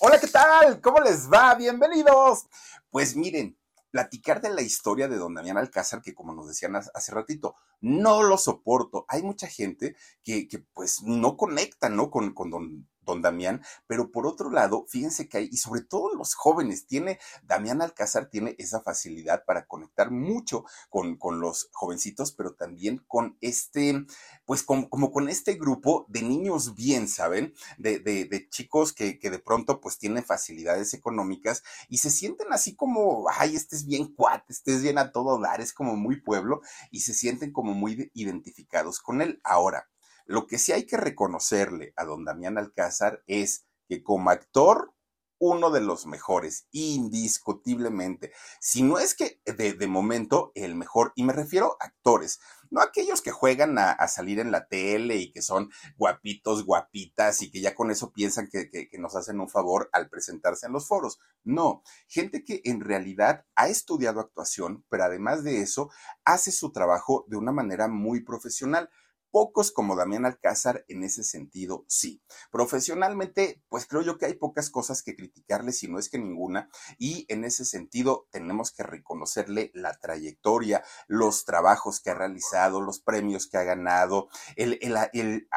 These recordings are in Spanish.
Hola, ¿qué tal? ¿Cómo les va? Bienvenidos. Pues miren, platicar de la historia de don Damián Alcázar, que como nos decían hace ratito, no lo soporto. Hay mucha gente que, que pues no conecta, ¿no? Con, con don don Damián, pero por otro lado, fíjense que hay, y sobre todo los jóvenes, tiene, Damián Alcázar tiene esa facilidad para conectar mucho con, con los jovencitos, pero también con este, pues como, como con este grupo de niños bien, ¿saben? De, de, de chicos que, que, de pronto pues tienen facilidades económicas y se sienten así como, ay, este es bien cuate, este es bien a todo dar, es como muy pueblo y se sienten como muy identificados con él. Ahora, lo que sí hay que reconocerle a don Damián Alcázar es que como actor, uno de los mejores, indiscutiblemente. Si no es que de, de momento el mejor, y me refiero a actores, no aquellos que juegan a, salir en la tele y que son guapitos, guapitas y que ya con eso piensan que, que, nos hacen un favor al presentarse en los foros. No, gente que en realidad ha estudiado actuación, pero además de eso, hace su trabajo de una manera muy profesional. Pocos como Damián Alcázar en ese sentido, sí. Profesionalmente, pues creo yo que hay pocas cosas que criticarle, si no es que ninguna, y en ese sentido tenemos que reconocerle la trayectoria, los trabajos que ha realizado, los premios que ha ganado, el, el, el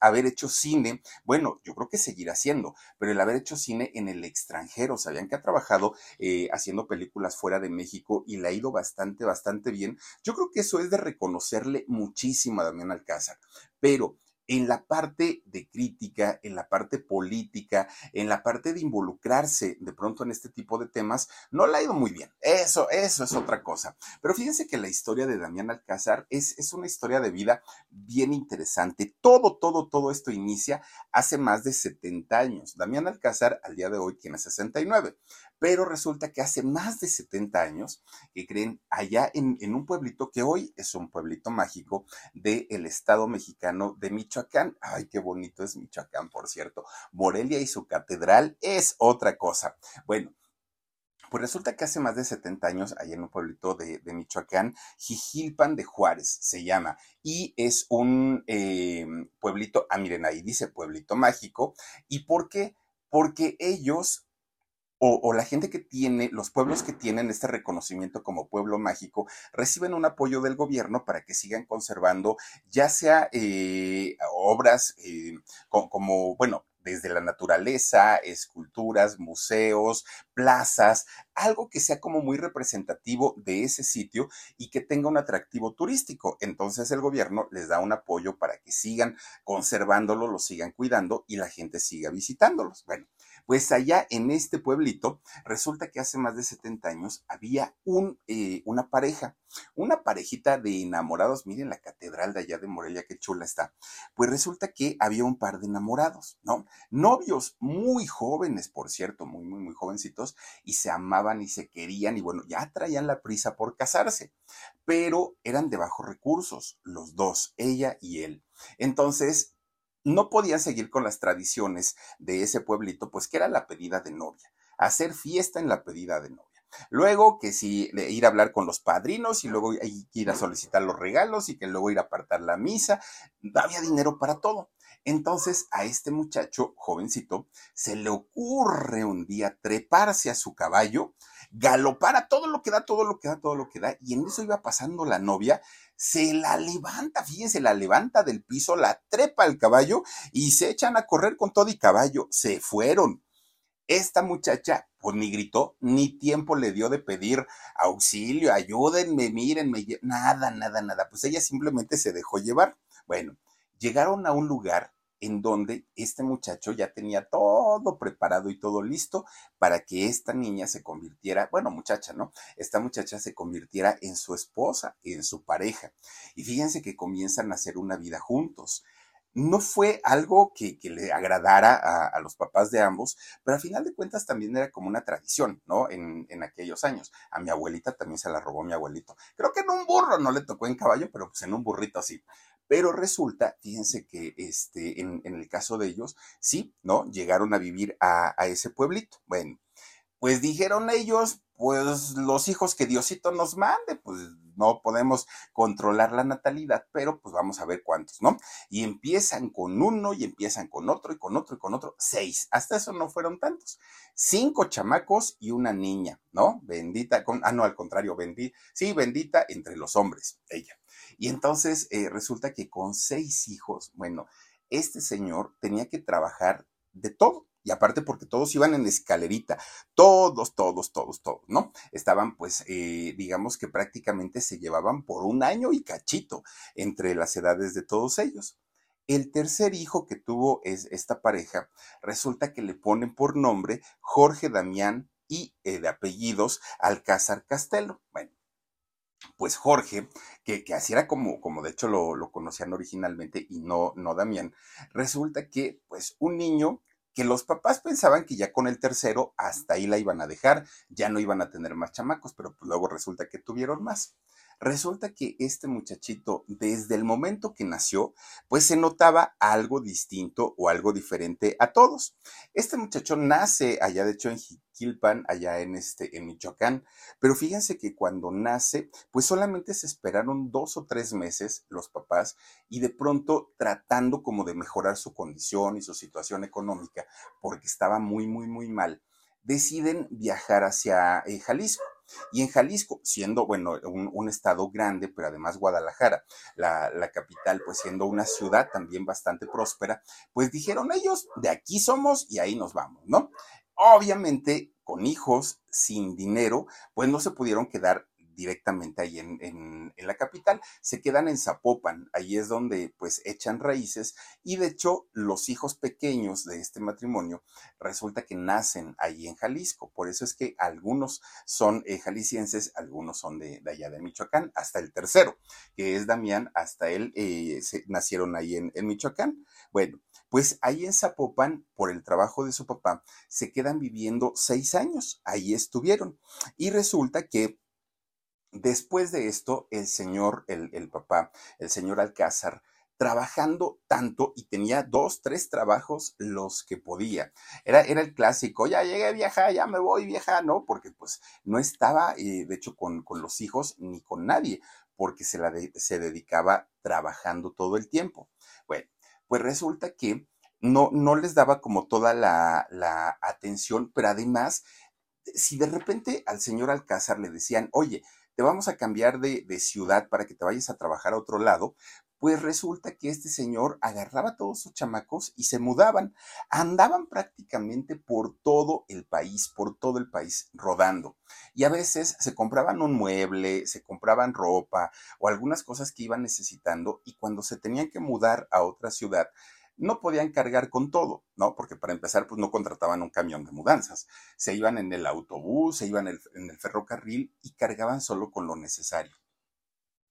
haber hecho cine, bueno, yo creo que seguirá haciendo, pero el haber hecho cine en el extranjero, sabían que ha trabajado eh, haciendo películas fuera de México y le ha ido bastante, bastante bien. Yo creo que eso es de reconocerle muchísimo a Damián Alcázar casa. Pero en la parte de crítica, en la parte política, en la parte de involucrarse de pronto en este tipo de temas, no le ha ido muy bien. Eso, eso es otra cosa. Pero fíjense que la historia de Damián Alcázar es, es una historia de vida bien interesante. Todo, todo, todo esto inicia hace más de 70 años. Damián Alcázar al día de hoy tiene 69 pero resulta que hace más de 70 años, que creen, allá en, en, un pueblito que hoy es un pueblito mágico del estado mexicano de Michoacán. Ay, qué bonito es Michoacán, por cierto. Morelia y su catedral es otra cosa. Bueno. Pues resulta que hace más de 70 años, allá en un pueblito de, de Michoacán, Jijilpan de Juárez se llama, y es un eh, pueblito, ah, miren, ahí dice pueblito mágico. ¿Y por qué? Porque ellos o, o, la gente que tiene, los pueblos que tienen este reconocimiento como pueblo mágico, reciben un apoyo del gobierno para que sigan conservando ya sea eh, obras eh, como, como, bueno, desde la naturaleza, esculturas, museos, plazas, algo que sea como muy representativo de ese sitio y que tenga un atractivo turístico. Entonces el gobierno les da un apoyo para que sigan conservándolo, lo sigan cuidando y la gente siga visitándolos. Bueno, pues allá en este pueblito, resulta que hace más de 70 años había un, eh, una pareja, una parejita de enamorados. Miren la catedral de allá de Morelia, qué chula está. Pues resulta que había un par de enamorados, ¿no? Novios muy jóvenes, por cierto, muy, muy, muy jovencitos, y se amaban y se querían, y bueno, ya traían la prisa por casarse, pero eran de bajos recursos, los dos, ella y él. Entonces, no podían seguir con las tradiciones de ese pueblito, pues que era la pedida de novia, hacer fiesta en la pedida de novia. Luego que si ir a hablar con los padrinos y luego ir a solicitar los regalos y que luego ir a apartar la misa, había dinero para todo. Entonces a este muchacho, jovencito, se le ocurre un día treparse a su caballo, galopar a todo lo que da, todo lo que da, todo lo que da, y en eso iba pasando la novia, se la levanta, fíjense, la levanta del piso, la trepa al caballo y se echan a correr con todo y caballo. Se fueron. Esta muchacha, pues ni gritó, ni tiempo le dio de pedir auxilio, ayúdenme, mírenme, nada, nada, nada. Pues ella simplemente se dejó llevar. Bueno, llegaron a un lugar en donde este muchacho ya tenía todo preparado y todo listo para que esta niña se convirtiera, bueno, muchacha, ¿no? Esta muchacha se convirtiera en su esposa, en su pareja. Y fíjense que comienzan a hacer una vida juntos no fue algo que, le agradara a, los papás de ambos, pero a final de cuentas también era como una tradición, ¿no? En, aquellos años. A mi abuelita también se la robó mi abuelito. Creo que en un burro no le tocó en caballo, pero pues en un burrito sí. Pero resulta, fíjense que este, en, el caso de ellos, sí, ¿no? Llegaron a vivir a, ese pueblito. Bueno, pues dijeron ellos, pues los hijos que Diosito nos mande, pues no podemos controlar la natalidad, pero pues vamos a ver cuántos, ¿no? Y empiezan con uno y empiezan con otro y con otro y con otro, seis. Hasta eso no fueron tantos. Cinco chamacos y una niña, ¿no? Bendita, con, ah, no, al contrario, bendita, sí, bendita entre los hombres, ella. Y entonces eh, resulta que con seis hijos, bueno, este señor tenía que trabajar de todo y aparte porque todos iban en escalerita, todos, todos, todos, todos, ¿no? Estaban pues, eh, digamos que prácticamente se llevaban por un año y cachito entre las edades de todos ellos. El tercer hijo que tuvo es esta pareja, resulta que le ponen por nombre Jorge Damián y eh, de apellidos Alcázar Castelo. Bueno, pues Jorge, que, así era como, como de hecho lo, lo, conocían originalmente y no, no Damián, resulta que pues un niño que los papás pensaban que ya con el tercero hasta ahí la iban a dejar, ya no iban a tener más chamacos, pero pues luego resulta que tuvieron más. Resulta que este muchachito, desde el momento que nació, pues se notaba algo distinto o algo diferente a todos. Este muchacho nace allá, de hecho, en Quilpan, allá en, este, en Michoacán. Pero fíjense que cuando nace, pues solamente se esperaron dos o tres meses los papás y de pronto tratando como de mejorar su condición y su situación económica, porque estaba muy, muy, muy mal, deciden viajar hacia eh, Jalisco. Y en Jalisco, siendo, bueno, un, estado grande, pero además Guadalajara, la, la, capital, pues siendo una ciudad también bastante próspera, pues dijeron ellos, de aquí somos y ahí nos vamos, ¿no? Obviamente, con hijos, sin dinero, pues no se pudieron quedar directamente ahí en, en, la capital, se quedan en Zapopan, ahí es donde pues echan raíces y de hecho los hijos pequeños de este matrimonio resulta que nacen ahí en Jalisco, por eso es que algunos son eh, jaliscienses, algunos son de, allá de Michoacán, hasta el tercero, que es Damián, hasta él eh, se, nacieron ahí en, en Michoacán. Bueno, pues ahí en Zapopan, por el trabajo de su papá, se quedan viviendo seis años, ahí estuvieron. Y resulta que después de esto, el señor, el, papá, el señor Alcázar, trabajando tanto y tenía dos, tres trabajos los que podía. Era, era el clásico, ya llegué vieja, ya me voy vieja, ¿no? Porque pues no estaba, eh, de hecho, con, con, los hijos ni con nadie, porque se, la se dedicaba trabajando todo el tiempo. Bueno, pues resulta que no, no les daba como toda la, la atención, pero además, si de repente al señor Alcázar le decían, oye, te vamos a cambiar de, de, ciudad para que te vayas a trabajar a otro lado, pues resulta que este señor agarraba a todos sus chamacos y se mudaban. Andaban prácticamente por todo el país, por todo el país rodando. Y a veces se compraban un mueble, se compraban ropa o algunas cosas que iban necesitando y cuando se tenían que mudar a otra ciudad, no podían cargar con todo, ¿no? Porque para empezar, pues no contrataban un camión de mudanzas. Se iban en el autobús, se iban en el, ferrocarril y cargaban solo con lo necesario.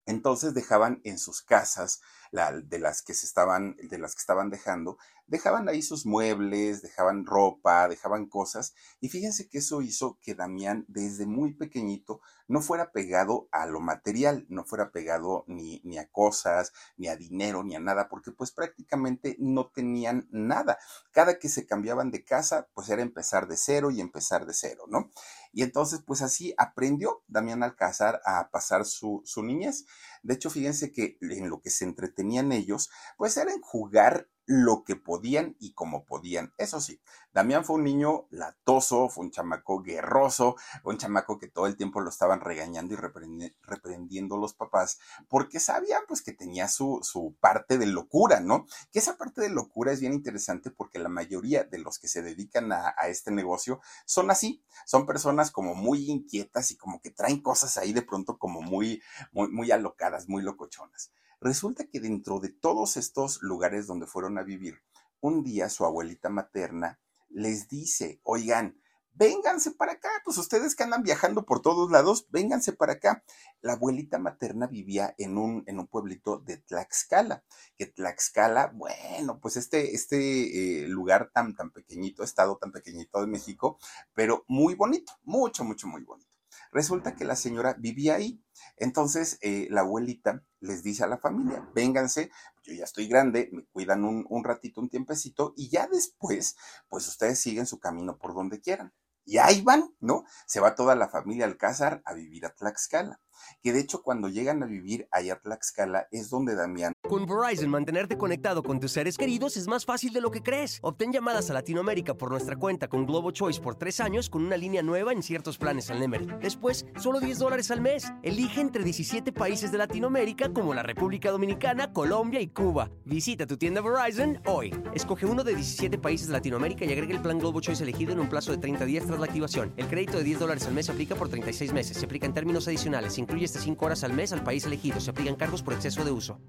Entonces dejaban en sus casas de las que se estaban, de las que estaban dejando, dejaban ahí sus muebles, dejaban ropa, dejaban cosas, y fíjense que eso hizo que Damián desde muy pequeñito no fuera pegado a lo material, no fuera pegado ni, ni a cosas, ni a dinero, ni a nada, porque pues prácticamente no tenían nada. Cada que se cambiaban de casa, pues era empezar de cero y empezar de cero, ¿no? Y entonces, pues así aprendió Damián Alcázar a pasar su, su niñez. De hecho, fíjense que en lo que se entretenían ellos, pues era en jugar lo que podían y como podían. Eso sí, Damián fue un niño latoso, fue un chamaco guerroso, un chamaco que todo el tiempo lo estaban regañando y reprendiendo los papás, porque sabían pues que tenía su, su parte de locura, ¿no? Que esa parte de locura es bien interesante porque la mayoría de los que se dedican a, a este negocio son así, son personas como muy inquietas y como que traen cosas ahí de pronto como muy, muy, muy alocadas, muy locochonas. Resulta que dentro de todos estos lugares donde fueron a vivir, un día su abuelita materna les dice, oigan, vénganse para acá, pues ustedes que andan viajando por todos lados, vénganse para acá. La abuelita materna vivía en un, en un pueblito de Tlaxcala, que Tlaxcala, bueno, pues este, este eh, lugar tan, tan pequeñito, estado tan pequeñito de México, pero muy bonito, mucho, mucho, muy bonito. Resulta que la señora vivía ahí. Entonces, eh, la abuelita les dice a la familia, vénganse, yo ya estoy grande, me cuidan un, un ratito, un tiempecito, y ya después, pues ustedes siguen su camino por donde quieran. Y ahí van, ¿no? Se va toda la familia Alcázar a vivir a Tlaxcala que de hecho cuando llegan a vivir allá a Tlaxcala es donde Damián... Con Verizon, mantenerte conectado con tus seres queridos es más fácil de lo que crees. Obtén llamadas a Latinoamérica por nuestra cuenta con Globo Choice por tres años con una línea nueva en ciertos planes al Nemery. Después, solo 10 dólares al mes. Elige entre 17 países de Latinoamérica como la República Dominicana, Colombia y Cuba. Visita tu tienda Verizon hoy. Escoge uno de 17 países de Latinoamérica y agrega el plan Globo Choice elegido en un plazo de 30 días tras la activación. El crédito de 10 dólares al mes se aplica por 36 meses. Se aplica en términos adicionales incluye hasta 5 horas al mes al país elegido. Se aplican cargos por exceso de uso.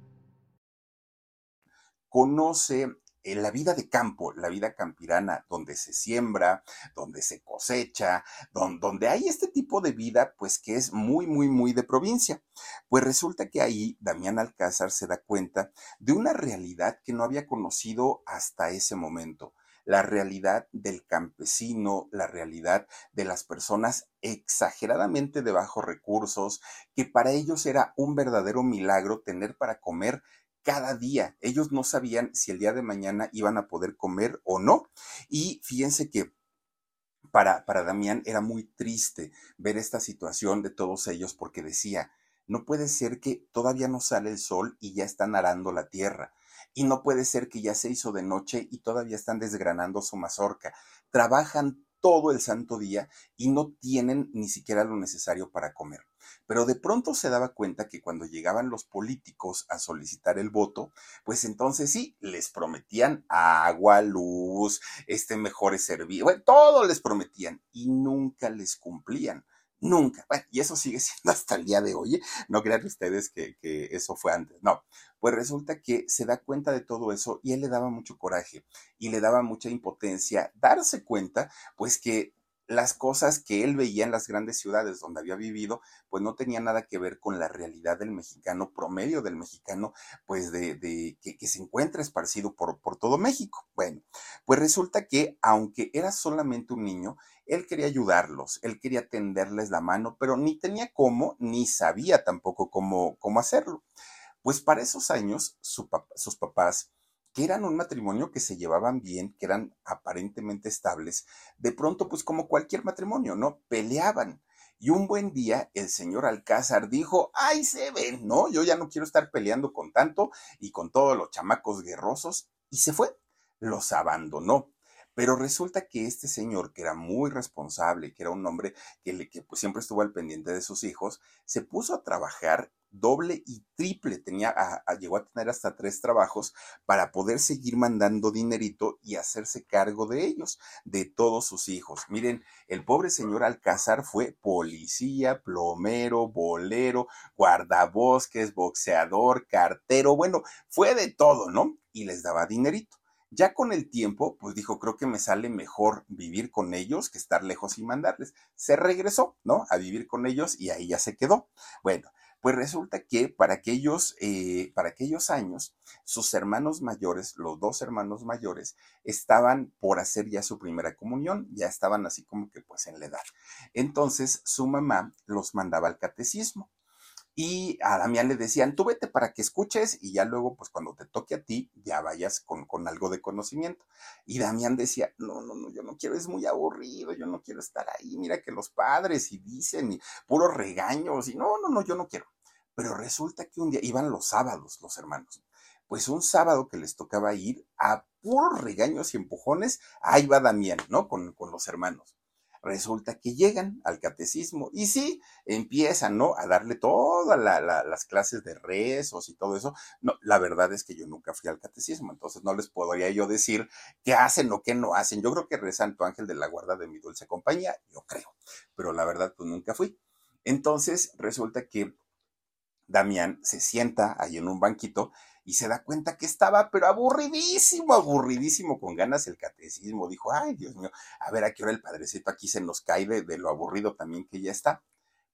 Conoce eh, la vida de campo, la vida campirana, donde se siembra, donde se cosecha, donde, hay este tipo de vida, pues que es muy, muy, muy de provincia. Pues resulta que ahí Damián Alcázar se da cuenta de una realidad que no había conocido hasta ese momento la realidad del campesino, la realidad de las personas exageradamente de bajos recursos, que para ellos era un verdadero milagro tener para comer cada día. Ellos no sabían si el día de mañana iban a poder comer o no. Y fíjense que para, para Damián era muy triste ver esta situación de todos ellos porque decía, no puede ser que todavía no sale el sol y ya están arando la tierra y no puede ser que ya se hizo de noche y todavía están desgranando su mazorca. Trabajan todo el santo día y no tienen ni siquiera lo necesario para comer. Pero de pronto se daba cuenta que cuando llegaban los políticos a solicitar el voto, pues entonces sí, les prometían agua, luz, este mejores servicios, todo les prometían y nunca les cumplían. Nunca. Bueno, y eso sigue siendo hasta el día de hoy. No crean ustedes que, que, eso fue antes. No. Pues resulta que se da cuenta de todo eso y él le daba mucho coraje y le daba mucha impotencia darse cuenta, pues que las cosas que él veía en las grandes ciudades donde había vivido, pues no tenía nada que ver con la realidad del mexicano, promedio del mexicano, pues de, de que, se encuentra esparcido por, por todo México. Bueno, pues resulta que aunque era solamente un niño, él quería ayudarlos, él quería tenderles la mano, pero ni tenía cómo, ni sabía tampoco cómo, cómo hacerlo. Pues para esos años, su sus papás que eran un matrimonio que se llevaban bien, que eran aparentemente estables, de pronto, pues como cualquier matrimonio, ¿no? Peleaban. Y un buen día el señor Alcázar dijo, ay, se ven, ¿no? Yo ya no quiero estar peleando con tanto y con todos los chamacos guerrosos. Y se fue, los abandonó. Pero resulta que este señor, que era muy responsable, que era un hombre que, pues, siempre estuvo al pendiente de sus hijos, se puso a trabajar doble y triple, tenía, llegó a tener hasta tres trabajos para poder seguir mandando dinerito y hacerse cargo de ellos, de todos sus hijos. Miren, el pobre señor Alcázar fue policía, plomero, bolero, guardabosques, boxeador, cartero, bueno, fue de todo, ¿no? Y les daba dinerito. Ya con el tiempo, pues dijo, creo que me sale mejor vivir con ellos que estar lejos y mandarles. Se regresó, ¿no? A vivir con ellos y ahí ya se quedó. Bueno, pues resulta que para aquellos, eh, para aquellos años, sus hermanos mayores, los dos hermanos mayores, estaban por hacer ya su primera comunión, ya estaban así como que pues en la edad. Entonces su mamá los mandaba al catecismo. Y a Damián le decían, tú vete para que escuches y ya luego, pues cuando te toque a ti, ya vayas con, con, algo de conocimiento. Y Damián decía, no, no, no, yo no quiero, es muy aburrido, yo no quiero estar ahí, mira que los padres y dicen, y puros regaños, y no, no, no, yo no quiero. Pero resulta que un día iban los sábados los hermanos. Pues un sábado que les tocaba ir a puros regaños y empujones, ahí va Damián, ¿no? Con, con los hermanos resulta que llegan al catecismo y sí, empiezan, ¿no? A darle todas las clases de rezos y todo eso. No, la verdad es que yo nunca fui al catecismo, entonces no les podría yo decir qué hacen o qué no hacen. Yo creo que rezan tu ángel de la guarda de mi dulce compañía, yo creo, pero la verdad pues nunca fui. Entonces resulta que Damián se sienta ahí en un banquito y se da cuenta que estaba, pero aburridísimo, aburridísimo, con ganas el catecismo. Dijo, ay, Dios mío, a ver a qué hora el padrecito aquí se nos cae de, lo aburrido también que ya está.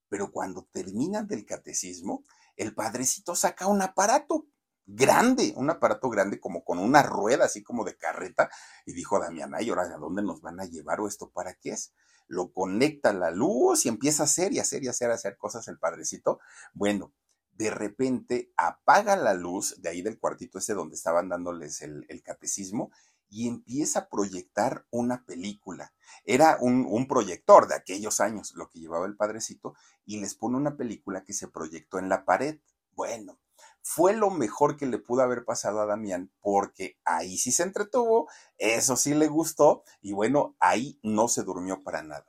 Pero cuando terminan del catecismo, el padrecito saca un aparato grande, un aparato grande como con una rueda así como de carreta y dijo Damián, ay, ahora a dónde nos van a llevar o esto para qué es? Lo conecta a la luz y empieza a hacer y hacer y hacer, hacer cosas el padrecito. Bueno, de repente apaga la luz de ahí del cuartito ese donde estaban dándoles el, catecismo y empieza a proyectar una película. Era un, un, proyector de aquellos años, lo que llevaba el padrecito, y les pone una película que se proyectó en la pared. Bueno, fue lo mejor que le pudo haber pasado a Damián, porque ahí sí se entretuvo, eso sí le gustó, y bueno, ahí no se durmió para nada.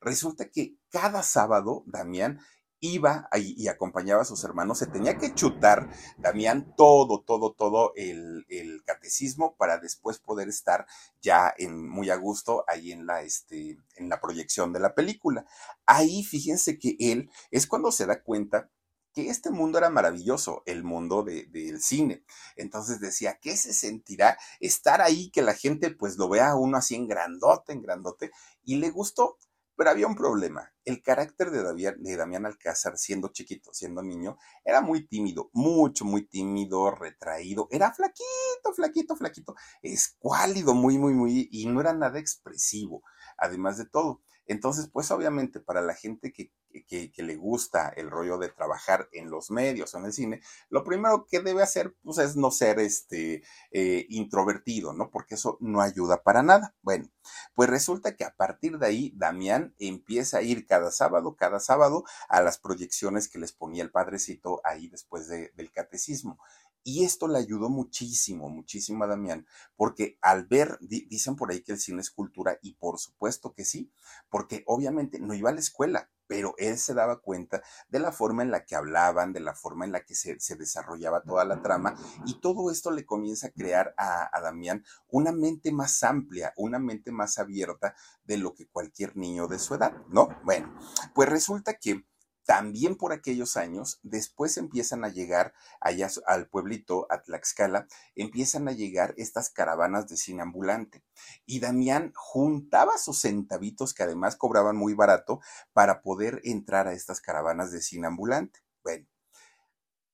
Resulta que cada sábado Damián iba y acompañaba a sus hermanos, se tenía que chutar, Damián, todo, todo, todo el, catecismo para después poder estar ya en, muy a gusto ahí en la, este, en la proyección de la película. Ahí fíjense que él es cuando se da cuenta que este mundo era maravilloso, el mundo del cine. Entonces decía, ¿qué se sentirá estar ahí, que la gente pues lo vea uno así en grandote, en grandote? Y le gustó. Pero había un problema. El carácter de, de Damián Alcázar, siendo chiquito, siendo niño, era muy tímido, mucho, muy tímido, retraído. Era flaquito, flaquito, flaquito, escuálido, muy, muy, muy, y no era nada expresivo, además de todo. Entonces, pues obviamente para la gente que, que, le gusta el rollo de trabajar en los medios o en el cine, lo primero que debe hacer pues, es no ser este, eh, introvertido, ¿no? Porque eso no ayuda para nada. Bueno, pues resulta que a partir de ahí, Damián empieza a ir cada sábado, cada sábado, a las proyecciones que les ponía el padrecito ahí después del catecismo. Y esto le ayudó muchísimo, muchísimo a Damián, porque al ver, dicen por ahí que el cine es cultura, y por supuesto que sí, porque obviamente no iba a la escuela, pero él se daba cuenta de la forma en la que hablaban, de la forma en la que se, desarrollaba toda la trama, y todo esto le comienza a crear a, a, Damián una mente más amplia, una mente más abierta de lo que cualquier niño de su edad, ¿no? Bueno, pues resulta que también por aquellos años, después empiezan a llegar allá al pueblito, a Tlaxcala, empiezan a llegar estas caravanas de cine ambulante. Y Damián juntaba sus centavitos, que además cobraban muy barato, para poder entrar a estas caravanas de cine ambulante. Bueno,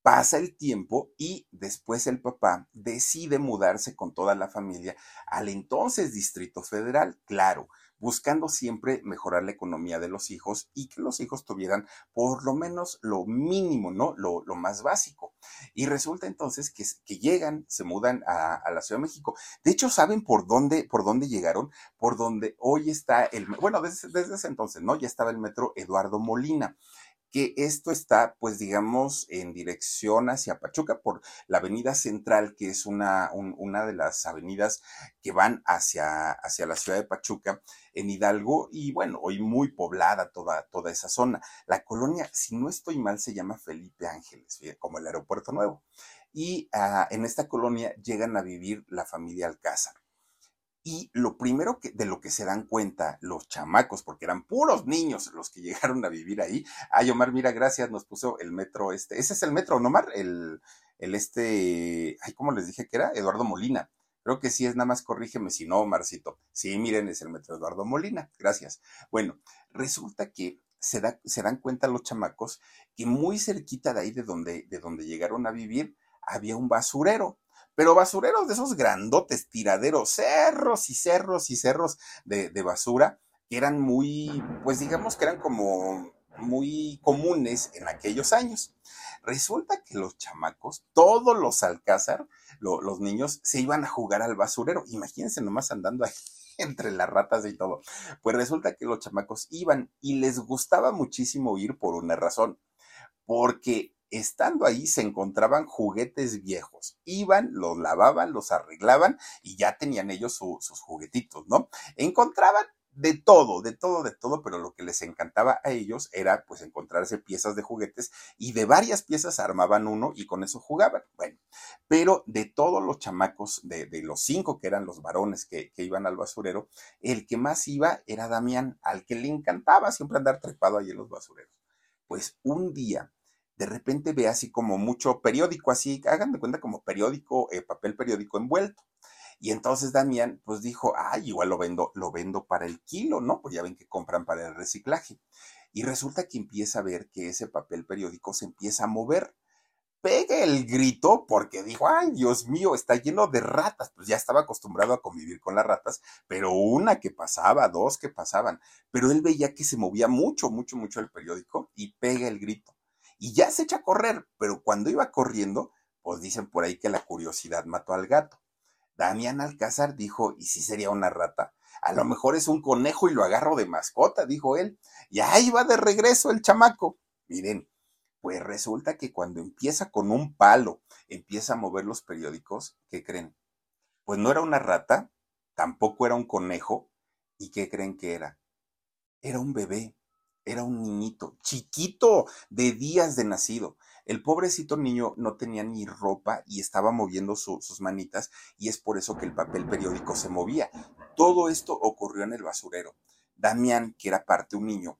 pasa el tiempo y después el papá decide mudarse con toda la familia al entonces Distrito Federal. Claro, buscando siempre mejorar la economía de los hijos y que los hijos tuvieran por lo menos lo mínimo, ¿no? Lo, más básico. Y resulta entonces que, que llegan, se mudan a, la Ciudad de México. De hecho, ¿saben por dónde, por dónde llegaron? Por donde hoy está el, bueno, desde, desde ese entonces, ¿no? Ya estaba el metro Eduardo Molina que esto está, pues digamos, en dirección hacia Pachuca por la avenida central, que es una, una de las avenidas que van hacia, hacia la ciudad de Pachuca, en Hidalgo, y bueno, hoy muy poblada toda, toda esa zona. La colonia, si no estoy mal, se llama Felipe Ángeles, como el aeropuerto nuevo. Y ah, en esta colonia llegan a vivir la familia Alcázar. Y lo primero que, de lo que se dan cuenta los chamacos, porque eran puros niños los que llegaron a vivir ahí. Ay, Omar, mira, gracias, nos puso el metro este. Ese es el metro, ¿no, Omar? El, el este, ay, ¿cómo les dije que era? Eduardo Molina. Creo que sí es, nada más corrígeme si no, Omarcito. Sí, miren, es el metro Eduardo Molina. Gracias. Bueno, resulta que se, se dan cuenta los chamacos que muy cerquita de ahí de donde, de donde llegaron a vivir había un basurero pero basureros de esos grandotes, tiraderos, cerros y cerros y cerros de, basura, que eran muy, pues digamos que eran como muy comunes en aquellos años. Resulta que los chamacos, todos los Alcázar, los niños, se iban a jugar al basurero. Imagínense nomás andando ahí entre las ratas y todo. Pues resulta que los chamacos iban y les gustaba muchísimo ir por una razón, porque estando ahí se encontraban juguetes viejos. Iban, los lavaban, los arreglaban y ya tenían ellos sus juguetitos, ¿no? Encontraban de todo, de todo, de todo, pero lo que les encantaba a ellos era pues encontrarse piezas de juguetes y de varias piezas armaban uno y con eso jugaban. Bueno, pero de todos los chamacos, de, los cinco que eran los varones que, que, iban al basurero, el que más iba era Damián, al que le encantaba siempre andar trepado ahí en los basureros. Pues un día de repente ve así como mucho periódico, así, hagan de cuenta como periódico, eh, papel periódico envuelto. Y entonces Damián, pues dijo, ay, igual lo vendo, lo vendo para el kilo, ¿no? Pues ya ven que compran para el reciclaje. Y resulta que empieza a ver que ese papel periódico se empieza a mover. Pega el grito porque dijo, ay, Dios mío, está lleno de ratas. Pues ya estaba acostumbrado a convivir con las ratas, pero una que pasaba, dos que pasaban. Pero él veía que se movía mucho, mucho, mucho el periódico y pega el grito. Y ya se echa a correr, pero cuando iba corriendo, pues dicen por ahí que la curiosidad mató al gato. Damián Alcázar dijo, ¿y si sería una rata? A lo mejor es un conejo y lo agarro de mascota, dijo él. Y ahí va de regreso el chamaco. Miren, pues resulta que cuando empieza con un palo, empieza a mover los periódicos, ¿qué creen? Pues no era una rata, tampoco era un conejo, ¿y qué creen que era? Era un bebé, era un niñito, chiquito, de días de nacido. El pobrecito niño no tenía ni ropa y estaba moviendo sus manitas y es por eso que el papel periódico se movía. Todo esto ocurrió en el basurero. Damián, que era parte un niño,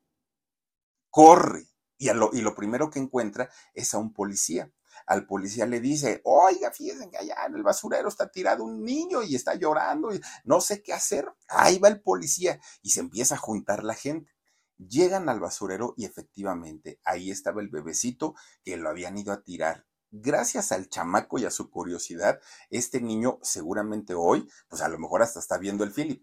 corre y, lo, y lo primero que encuentra es a un policía. Al policía le dice, oiga, fíjense que allá en el basurero está tirado un niño y está llorando y no sé qué hacer. Ahí va el policía y se empieza a juntar la gente. Llegan al basurero y efectivamente ahí estaba el bebecito que lo habían ido a tirar. Gracias al chamaco y a su curiosidad, este niño seguramente hoy, pues a lo mejor hasta está viendo el Philip.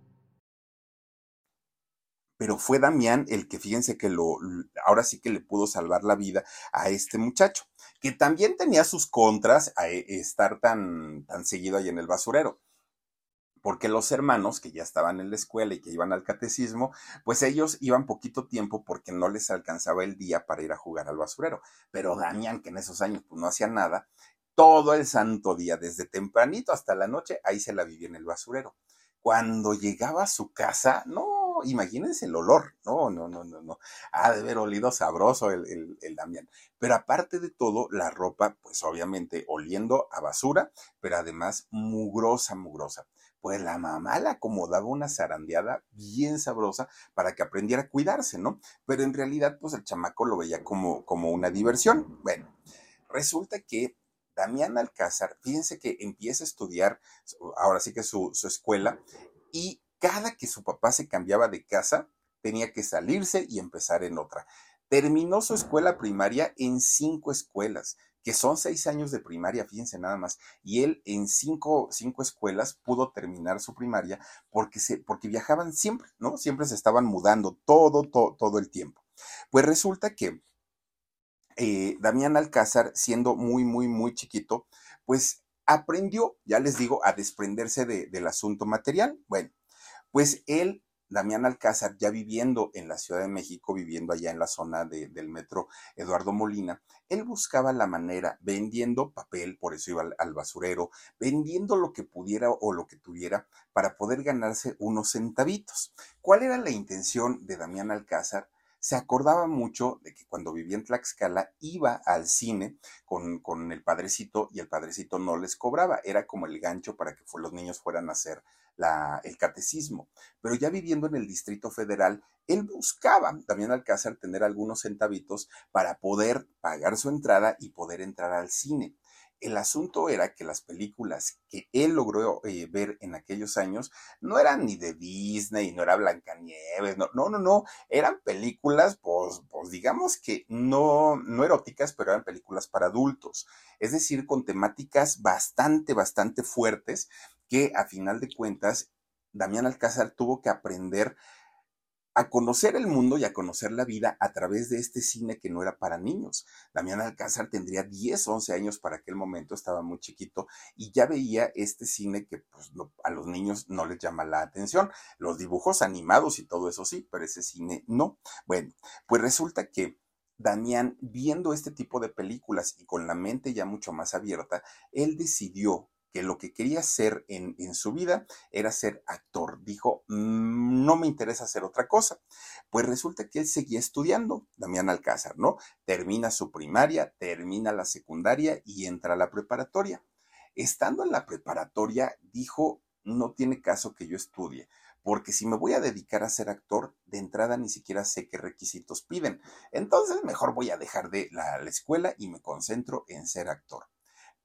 pero fue Damián el que fíjense que lo, ahora sí que le pudo salvar la vida a este muchacho, que también tenía sus contras a e, estar tan, tan seguido ahí en el basurero. Porque los hermanos que ya estaban en la escuela y que iban al catecismo, pues ellos iban poquito tiempo porque no les alcanzaba el día para ir a jugar al basurero. Pero Damián, que en esos años pues, no hacía nada, todo el santo día, desde tempranito hasta la noche, ahí se la vivía en el basurero. Cuando llegaba a su casa, no, imagínense el olor, no, no, no, no, no, ha de haber olido sabroso el, el, Damián. Pero aparte de todo, la ropa, pues obviamente oliendo a basura, pero además mugrosa, mugrosa. Pues la mamá le acomodaba una zarandeada bien sabrosa para que aprendiera a cuidarse, ¿no? Pero en realidad, pues el chamaco lo veía como, como una diversión. Bueno, resulta que Damián Alcázar, fíjense que empieza a estudiar, ahora sí que su, su escuela, y cada que su papá se cambiaba de casa, tenía que salirse y empezar en otra. Terminó su escuela primaria en cinco escuelas, que son seis años de primaria, fíjense nada más. Y él en cinco, cinco escuelas pudo terminar su primaria porque, se, porque viajaban siempre, ¿no? Siempre se estaban mudando todo, todo, todo el tiempo. Pues resulta que eh, Damián Alcázar, siendo muy, muy, muy chiquito, pues aprendió, ya les digo, a desprenderse del asunto material. Bueno, pues él, Damián Alcázar, ya viviendo en la Ciudad de México, viviendo allá en la zona del metro Eduardo Molina, él buscaba la manera, vendiendo papel, por eso iba al, basurero, vendiendo lo que pudiera o lo que tuviera para poder ganarse unos centavitos. ¿Cuál era la intención de Damián Alcázar? se acordaba mucho de que cuando vivía en Tlaxcala iba al cine con, con, el padrecito y el padrecito no les cobraba, era como el gancho para que los niños fueran a hacer el catecismo. Pero ya viviendo en el Distrito Federal, él buscaba también Alcázar tener algunos centavitos para poder pagar su entrada y poder entrar al cine. el asunto era que las películas que él logró eh, ver en aquellos años no eran ni de Disney, no era Blancanieves, no, no, no, no, eran películas, pues, pues digamos que no, no eróticas, pero eran películas para adultos, es decir, con temáticas bastante, bastante fuertes que a final de cuentas Damián Alcázar tuvo que aprender a conocer el mundo y a conocer la vida a través de este cine que no era para niños. Damián Alcázar tendría 10, 11 años para aquel momento, estaba muy chiquito y ya veía este cine que pues, a los niños no les llama la atención. Los dibujos animados y todo eso sí, pero ese cine no. Bueno, pues resulta que Damián, viendo este tipo de películas y con la mente ya mucho más abierta, él decidió que lo que quería hacer en, su vida era ser actor. Dijo, mm, no me interesa hacer otra cosa. Pues resulta que él seguía estudiando, Damián Alcázar, ¿no? Termina su primaria, termina la secundaria y entra a la preparatoria. Estando en la preparatoria, dijo, no tiene caso que yo estudie, porque si me voy a dedicar a ser actor, de entrada ni siquiera sé qué requisitos piden. Entonces mejor voy a dejar de la escuela y me concentro en ser actor.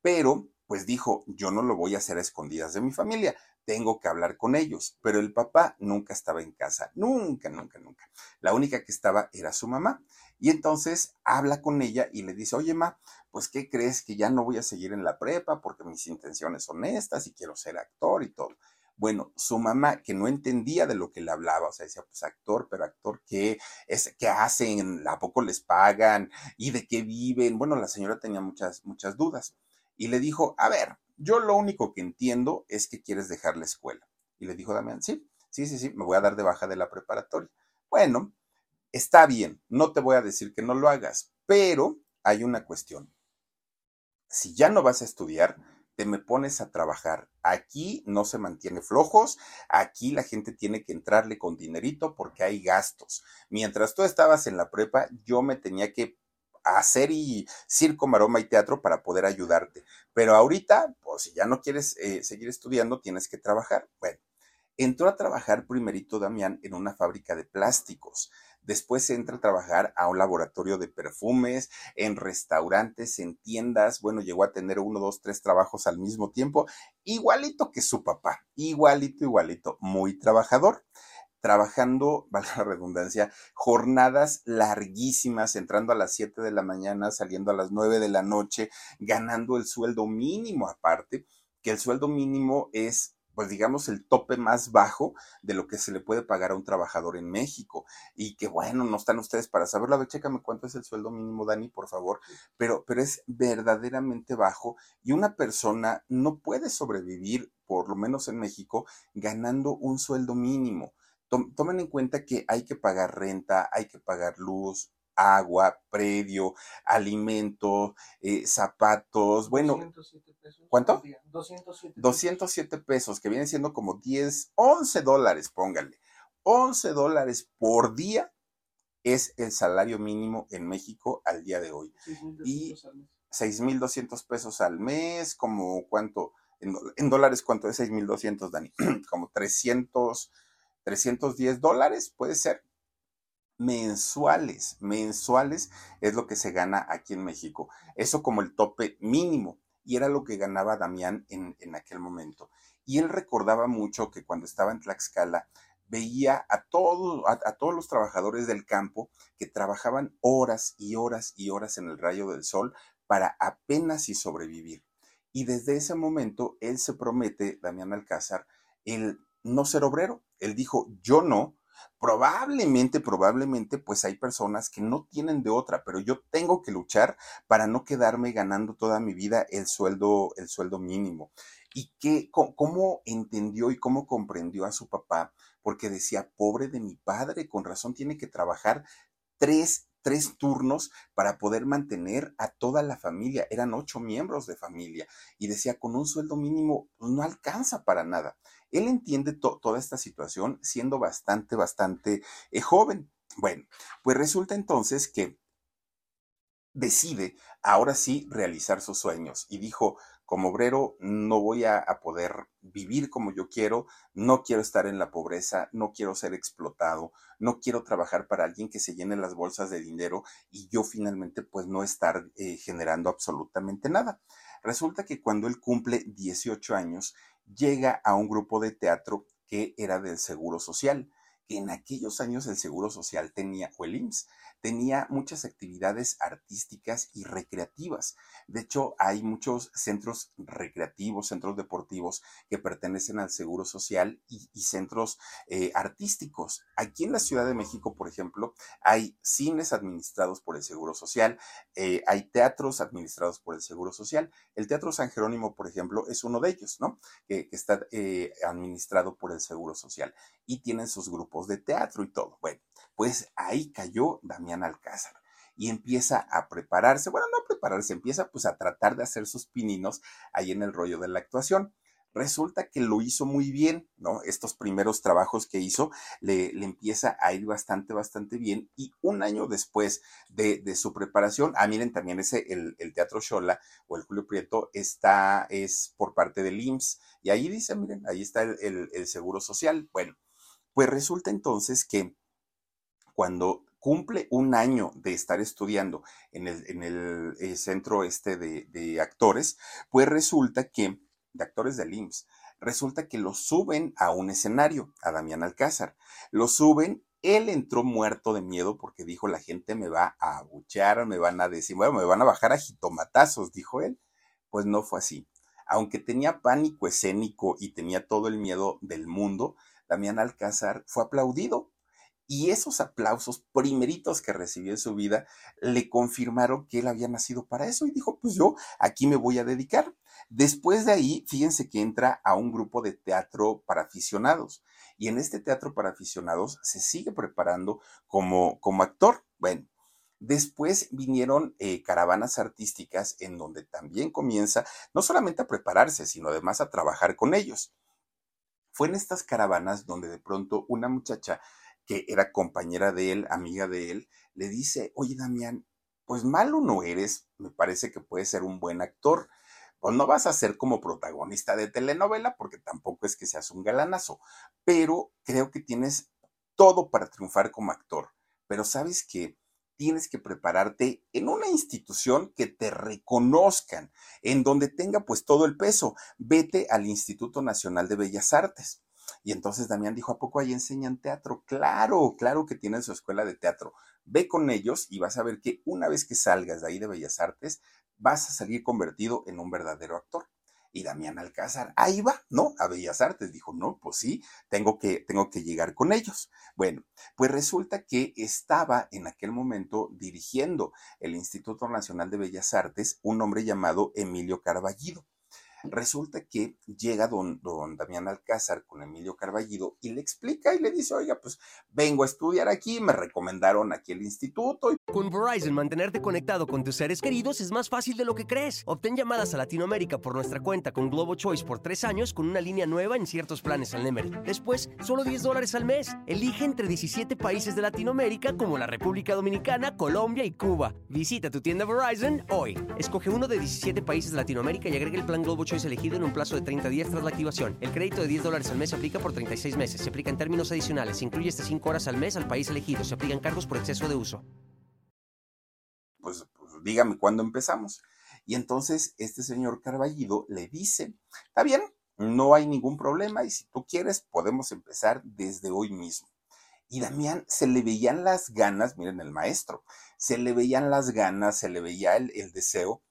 Pero pues dijo, yo no lo voy a hacer a escondidas de mi familia, tengo que hablar con ellos, pero el papá nunca estaba en casa, nunca, nunca, nunca. La única que estaba era su mamá. Y entonces habla con ella y le dice, oye, ma, pues ¿qué crees que ya no voy a seguir en la prepa porque mis intenciones son estas y quiero ser actor y todo? Bueno, su mamá, que no entendía de lo que le hablaba, o sea, decía, pues actor, pero actor, ¿qué, es, qué hacen? ¿A poco les pagan? ¿Y de qué viven? Bueno, la señora tenía muchas, muchas dudas y le dijo, a ver, yo lo único que entiendo es que quieres dejar la escuela. Y le dijo Damián, sí, sí, sí, sí, me voy a dar de baja de la preparatoria. Bueno, está bien, no te voy a decir que no lo hagas, pero hay una cuestión. Si ya no vas a estudiar, te me pones a trabajar. Aquí no se mantiene flojos, aquí la gente tiene que entrarle con dinerito porque hay gastos. Mientras tú estabas en la prepa, yo me tenía que hacer y circo, maroma y teatro para poder ayudarte. Pero ahorita, pues si ya no quieres eh, seguir estudiando, tienes que trabajar. Bueno, entró a trabajar primerito Damián en una fábrica de plásticos. Después entra a trabajar a un laboratorio de perfumes, en restaurantes, en tiendas. Bueno, llegó a tener uno, dos, tres trabajos al mismo tiempo, igualito que su papá, igualito, igualito, muy trabajador trabajando, valga la redundancia, jornadas larguísimas, entrando a las 7 de la mañana, saliendo a las 9 de la noche, ganando el sueldo mínimo aparte, que el sueldo mínimo es pues digamos, el tope más bajo de lo que se le puede pagar a un trabajador en México. Y que bueno, no están ustedes para saberlo. A ver, chécame cuánto es el sueldo mínimo, Dani, por favor. Pero, pero es verdaderamente bajo y una persona no puede sobrevivir, por lo menos en México, ganando un sueldo mínimo tomen en cuenta que hay que pagar renta, hay que pagar luz, agua, predio, alimento, eh, zapatos, bueno, pesos ¿cuánto? 207. 207 pesos, que viene siendo como 10, 11 dólares, póngale. 11 dólares por día es el salario mínimo en México al día de hoy. Y 6.200 pesos al mes, como cuánto, en, en dólares, ¿cuánto es 6.200, Dani? como 300 310 dólares, puede ser mensuales, mensuales es lo que se gana aquí en México. Eso como el tope mínimo. Y era lo que ganaba Damián en, aquel momento. Y él recordaba mucho que cuando estaba en Tlaxcala, veía a, todos a, todos los trabajadores del campo que trabajaban horas y horas y horas en el rayo del sol para apenas y sobrevivir. Y desde ese momento él se promete, Damián Alcázar, el no ser obrero. Él dijo, yo no. Probablemente, probablemente, pues hay personas que no tienen de otra, pero yo tengo que luchar para no quedarme ganando toda mi vida el sueldo, el sueldo mínimo. Y que, cómo entendió y cómo comprendió a su papá, porque decía, pobre de mi padre, con razón tiene que trabajar tres tres turnos para poder mantener a toda la familia. Eran ocho miembros de familia y decía, con un sueldo mínimo pues, no alcanza para nada. Él entiende toda esta situación siendo bastante, bastante eh, joven. Bueno, pues resulta entonces que decide ahora sí realizar sus sueños y dijo, como obrero no voy a, poder vivir como yo quiero, no quiero estar en la pobreza, no quiero ser explotado, no quiero trabajar para alguien que se llene las bolsas de dinero y yo finalmente pues no estar eh, generando absolutamente nada. Resulta que cuando él cumple 18 años, llega a un grupo de teatro que era del Seguro Social, que en aquellos años el Seguro Social tenía, o el IMSS, tenía muchas actividades artísticas y recreativas. De hecho, hay muchos centros recreativos, centros deportivos que pertenecen al Seguro Social y, centros eh, artísticos. Aquí en la Ciudad de México, por ejemplo, hay cines administrados por el Seguro Social, eh, hay teatros administrados por el Seguro Social. El Teatro San Jerónimo, por ejemplo, es uno de ellos, ¿no? Que, está eh, administrado por el Seguro Social y tienen sus grupos de teatro y todo. Bueno, pues ahí cayó Damián Alcázar y empieza a prepararse, bueno, no a prepararse, empieza pues a tratar de hacer sus pininos ahí en el rollo de la actuación. Resulta que lo hizo muy bien, ¿no? Estos primeros trabajos que hizo le, empieza a ir bastante, bastante bien. Y un año después de, su preparación, ah, miren, también ese, el, Teatro Shola o el Julio Prieto está, es por parte del IMSS. Y ahí dice, miren, ahí está el, el Seguro Social. Bueno, pues resulta entonces que cuando cumple un año de estar estudiando en el, eh, centro este de, actores, pues resulta que, de actores del IMSS, resulta que lo suben a un escenario, a Damián Alcázar. Lo suben, él entró muerto de miedo porque dijo, la gente me va a abuchear, me van a decir, bueno, me van a bajar a jitomatazos, dijo él. Pues no fue así. Aunque tenía pánico escénico y tenía todo el miedo del mundo, Damián Alcázar fue aplaudido y esos aplausos primeritos que recibió en su vida le confirmaron que él había nacido para eso y dijo, pues yo aquí me voy a dedicar. Después de ahí, fíjense que entra a un grupo de teatro para aficionados y en este teatro para aficionados se sigue preparando como, como actor. Bueno, Después vinieron eh, caravanas artísticas en donde también comienza no solamente a prepararse, sino además a trabajar con ellos. Fue en estas caravanas donde de pronto una muchacha que era compañera de él, amiga de él, le dice, oye Damián, pues malo no eres, me parece que puedes ser un buen actor. Pues no vas a ser como protagonista de telenovela, porque tampoco es que seas un galanazo, pero creo que tienes todo para triunfar como actor. Pero sabes que tienes que prepararte en una institución que te reconozcan, en donde tenga pues todo el peso. Vete al Instituto Nacional de Bellas Artes. Y entonces Damián dijo, ¿a poco ahí enseñan teatro? Claro, claro que tienen su escuela de teatro. Ve con ellos y vas a ver que una vez que salgas de ahí de Bellas Artes, vas a salir convertido en un verdadero actor. Y Damián Alcázar, ahí va, ¿no? A Bellas Artes. Dijo, no, pues sí, tengo que, tengo que llegar con ellos. Bueno, pues resulta que estaba en aquel momento dirigiendo el Instituto Nacional de Bellas Artes un hombre llamado Emilio Carballido. Resulta que llega don, don Damián Alcázar con Emilio Carballido y le explica y le dice, oiga, pues vengo a estudiar aquí, me recomendaron aquí el instituto. Con Verizon, mantenerte conectado con tus seres queridos es más fácil de lo que crees. Obtén llamadas a Latinoamérica por nuestra cuenta con Globo Choice por tres años con una línea nueva en ciertos planes al Nemery. Después, solo 10 dólares al mes. Elige entre 17 países de Latinoamérica como la República Dominicana, Colombia y Cuba. Visita tu tienda Verizon hoy. Escoge uno de 17 países de Latinoamérica y agrega el plan Globo Es elegido en un plazo de 30 días tras la activación. El crédito de 10 dólares al mes se aplica por 36 meses. Se aplica en términos adicionales. Se incluye hasta 5 horas al mes al país elegido. Se aplican cargos por exceso de uso. Pues, pues dígame cuándo empezamos. Y entonces este señor Carballido le dice, está bien, no hay ningún problema y si tú quieres podemos empezar desde hoy mismo. Y Damián se le veían las ganas, miren el maestro, se le veían las ganas, se le veía el deseo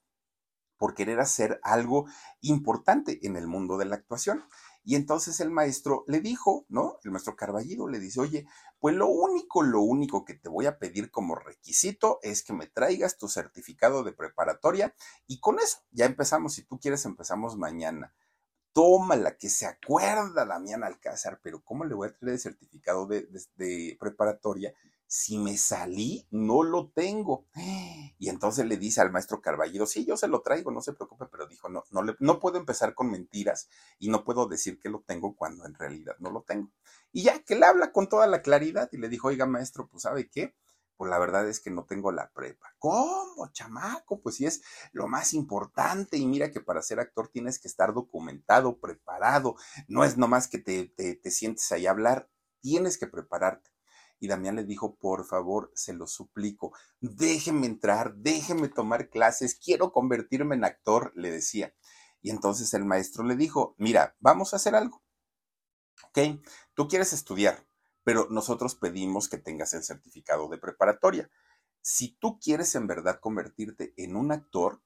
por querer hacer algo importante en el mundo de la actuación. Y entonces el maestro le dijo, ¿no? El maestro Carballido le dice, oye, pues lo único, lo único que te voy a pedir como requisito es que me traigas tu certificado de preparatoria y con eso ya empezamos. Si tú quieres, empezamos mañana. Tómala, que se acuerda Damián Alcázar, pero ¿cómo le voy a traer el certificado de, de preparatoria si me salí, no lo tengo. Y entonces le dice al maestro Carballido, sí, yo se lo traigo, no se preocupe, pero dijo, no, no, le, no puedo empezar con mentiras y no puedo decir que lo tengo cuando en realidad no lo tengo. Y ya que le habla con toda la claridad y le dijo, oiga maestro, pues sabe qué, pues la verdad es que no tengo la prepa. ¿Cómo, chamaco? Pues sí es lo más importante y mira que para ser actor tienes que estar documentado, preparado, no es nomás que te, te, te sientes ahí a hablar, tienes que prepararte. Y Damián le dijo, por favor, se lo suplico, déjeme entrar, déjeme tomar clases, quiero convertirme en actor, le decía. Y entonces el maestro le dijo, mira, vamos a hacer algo. ¿Ok? Tú quieres estudiar, pero nosotros pedimos que tengas el certificado de preparatoria. Si tú quieres en verdad convertirte en un actor,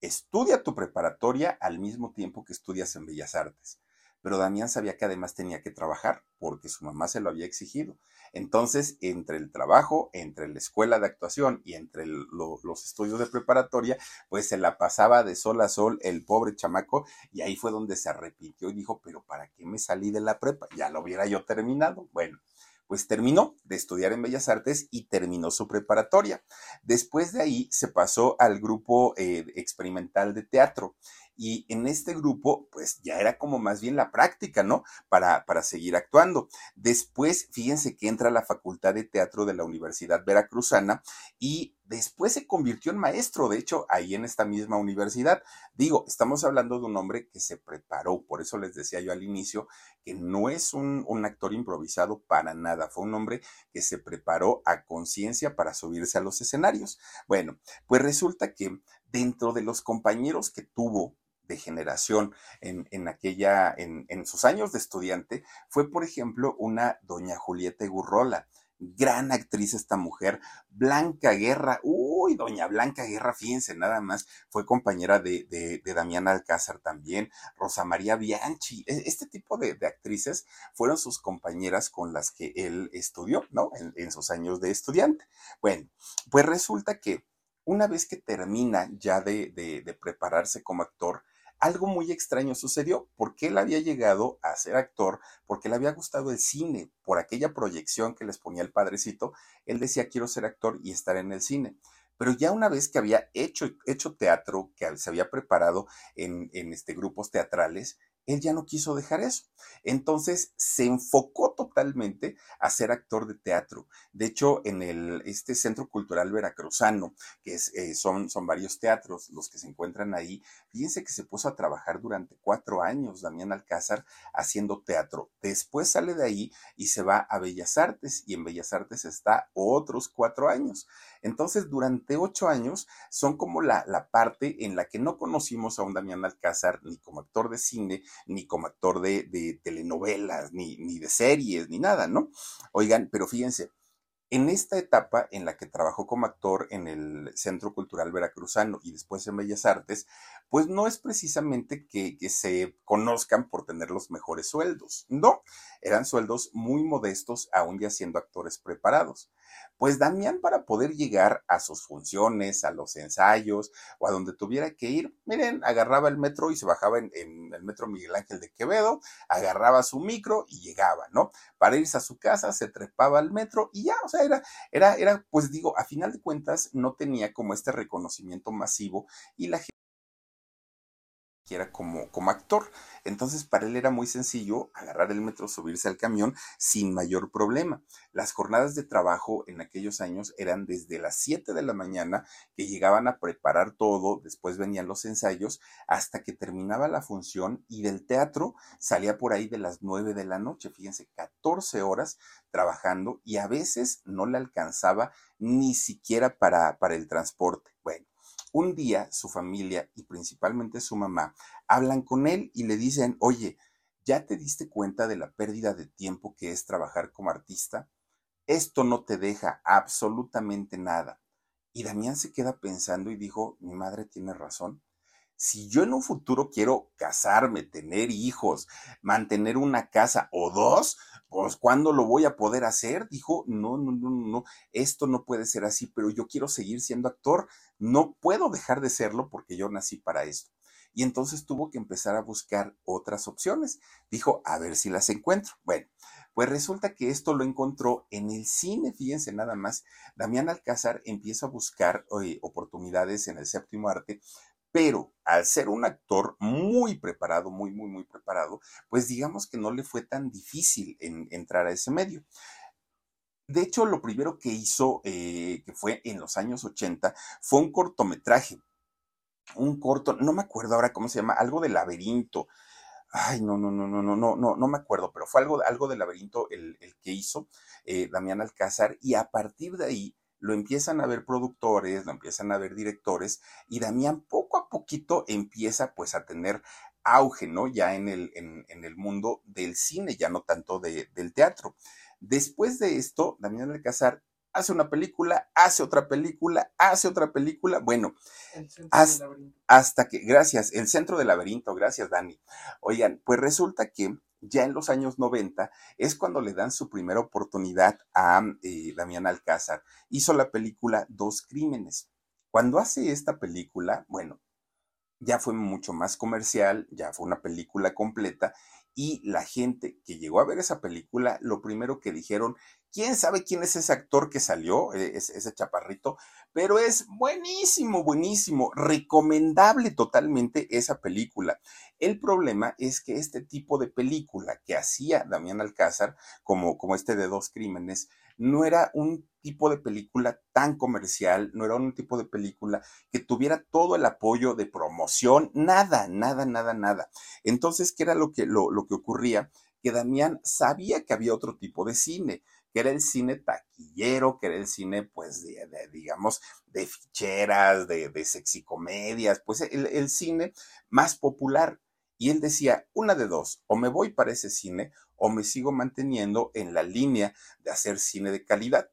estudia tu preparatoria al mismo tiempo que estudias en Bellas Artes pero Damián sabía que además tenía que trabajar porque su mamá se lo había exigido. Entonces, entre el trabajo, entre la escuela de actuación y entre los estudios de preparatoria, pues se la pasaba de sol a sol el pobre chamaco y ahí fue donde se arrepintió y dijo, pero ¿para qué me salí de la prepa? Ya lo hubiera yo terminado. Bueno, pues terminó de estudiar en Bellas Artes y terminó su preparatoria. Después de ahí se pasó al grupo eh, experimental de teatro y en este grupo, pues ya era como más bien la práctica, ¿no? Para, para seguir actuando. Después, fíjense que entra a la Facultad de Teatro de la Universidad Veracruzana y después se convirtió en maestro, de hecho, ahí en esta misma universidad. Digo, estamos hablando de un hombre que se preparó, por eso les decía yo al inicio que no es un, un actor improvisado para nada, fue un hombre que se preparó a conciencia para subirse a los escenarios. Bueno, pues resulta que dentro de los compañeros que tuvo de generación en, en aquella, en, en, sus años de estudiante, fue, por ejemplo, una doña Julieta Gurrola. Gran actriz esta mujer, Blanca Guerra, uy, doña Blanca Guerra, fíjense nada más, fue compañera de, de, de Damián Alcázar también, Rosa María Bianchi, e, este tipo de, de, actrices fueron sus compañeras con las que él estudió, ¿no? En, en sus años de estudiante. Bueno, pues resulta que una vez que termina ya de, prepararse como actor, algo muy extraño sucedió, porque él había llegado a ser actor, porque le había gustado el cine, por aquella proyección que les ponía el padrecito, él decía quiero ser actor y estar en el cine. Pero ya una vez que había hecho, hecho teatro, que se había preparado en, en este, grupos teatrales, él ya no quiso dejar eso. Entonces se enfocó totalmente a ser actor de teatro. De hecho, en el, este Centro Cultural Veracruzano, que eh, son, son varios teatros los que se encuentran ahí, fíjense que se puso a trabajar durante cuatro años Damián Alcázar haciendo teatro. Después sale de ahí y se va a Bellas Artes y en Bellas Artes está otros cuatro años. Entonces, durante ocho años son como la, la parte en la que no conocimos a un Damián Alcázar ni como actor de cine, ni como actor de, telenovelas, ni, ni de series, ni nada, ¿no? Oigan, pero fíjense, en esta etapa en la que trabajó como actor en el Centro Cultural Veracruzano y después en Bellas Artes, pues no es precisamente que, que, se conozcan por tener los mejores sueldos, no, eran sueldos muy modestos aún ya siendo actores preparados. Pues Damián para poder llegar a sus funciones, a los ensayos o a donde tuviera que ir, miren, agarraba el metro y se bajaba en, el metro Miguel Ángel de Quevedo, agarraba su micro y llegaba, ¿no? Para irse a su casa, se trepaba al metro y ya, o sea, era, era, era, pues digo, a final de cuentas no tenía como este reconocimiento masivo y la gente como, como actor. Entonces, para él era muy sencillo agarrar el metro, subirse al camión sin mayor problema. Las jornadas de trabajo en aquellos años eran desde las 7 de la mañana, que llegaban a preparar todo, después venían los ensayos, hasta que terminaba la función y del teatro salía por ahí de las 9 de la noche. Fíjense, 14 horas trabajando y a veces no le alcanzaba ni siquiera para, para el transporte. Bueno un día su familia y principalmente su mamá hablan con él y le dicen, oye, ¿ya te diste cuenta de la pérdida de tiempo que es trabajar como artista? Esto no te deja absolutamente nada. Y Damián se queda pensando y dijo, mi madre tiene razón. Si yo en un futuro quiero casarme, tener hijos, mantener una casa o dos, pues ¿cuándo lo voy a poder hacer? Dijo, no, no, no, no, esto no puede ser así, pero yo quiero seguir siendo actor, no puedo dejar de serlo porque yo nací para esto. Y entonces tuvo que empezar a buscar otras opciones. Dijo, a ver si las encuentro. Bueno, pues resulta que esto lo encontró en el cine, fíjense nada más. Damián Alcázar empieza a buscar eh, oportunidades en el séptimo arte pero al ser un actor muy preparado, muy, muy, muy preparado, pues digamos que no le fue tan difícil en, entrar a ese medio. De hecho, lo primero que hizo, eh, que fue en los años 80, fue un cortometraje. Un corto, no me acuerdo ahora cómo se llama, algo de laberinto. ay, no, no, no, no, no, no, no, no me acuerdo, pero fue algo, algo del laberinto el, el que hizo eh, Damián Alcázar y a partir de ahí lo empiezan a ver productores, lo empiezan a ver directores y Damián poco a poquito empieza pues a tener auge, ¿no? Ya en el, en, el mundo del cine, ya no tanto de, del teatro. Después de esto, Damián Alcázar hace una película, hace otra película, hace otra película. Bueno, hasta, hasta, que, gracias, el centro del laberinto, gracias Dani. Oigan, pues resulta que ya en los años 90 es cuando le dan su primera oportunidad a eh, Damián Alcázar. Hizo la película Dos Crímenes. Cuando hace esta película, bueno, ya fue mucho más comercial, ya fue una película completa y la gente que llegó a ver esa película, lo primero que dijeron, ¿quién sabe quién es ese actor que salió, e-, ese, chaparrito? Pero es buenísimo, buenísimo, recomendable totalmente esa película. El problema es que este tipo de película que hacía Damián Alcázar, como, como este de dos crímenes, no era un tipo de película tan comercial, no era un tipo de película que tuviera todo el apoyo de promoción, nada, nada, nada, nada. Entonces, ¿qué era lo que, lo, lo que ocurría? Que Damián sabía que había otro tipo de cine, que era el cine taquillero, que era el cine, pues, de, digamos, de ficheras, de, de sexicomedias, pues el, el cine más popular. Y él decía, una de dos, o me voy para ese cine o me sigo manteniendo en la línea de hacer cine de calidad.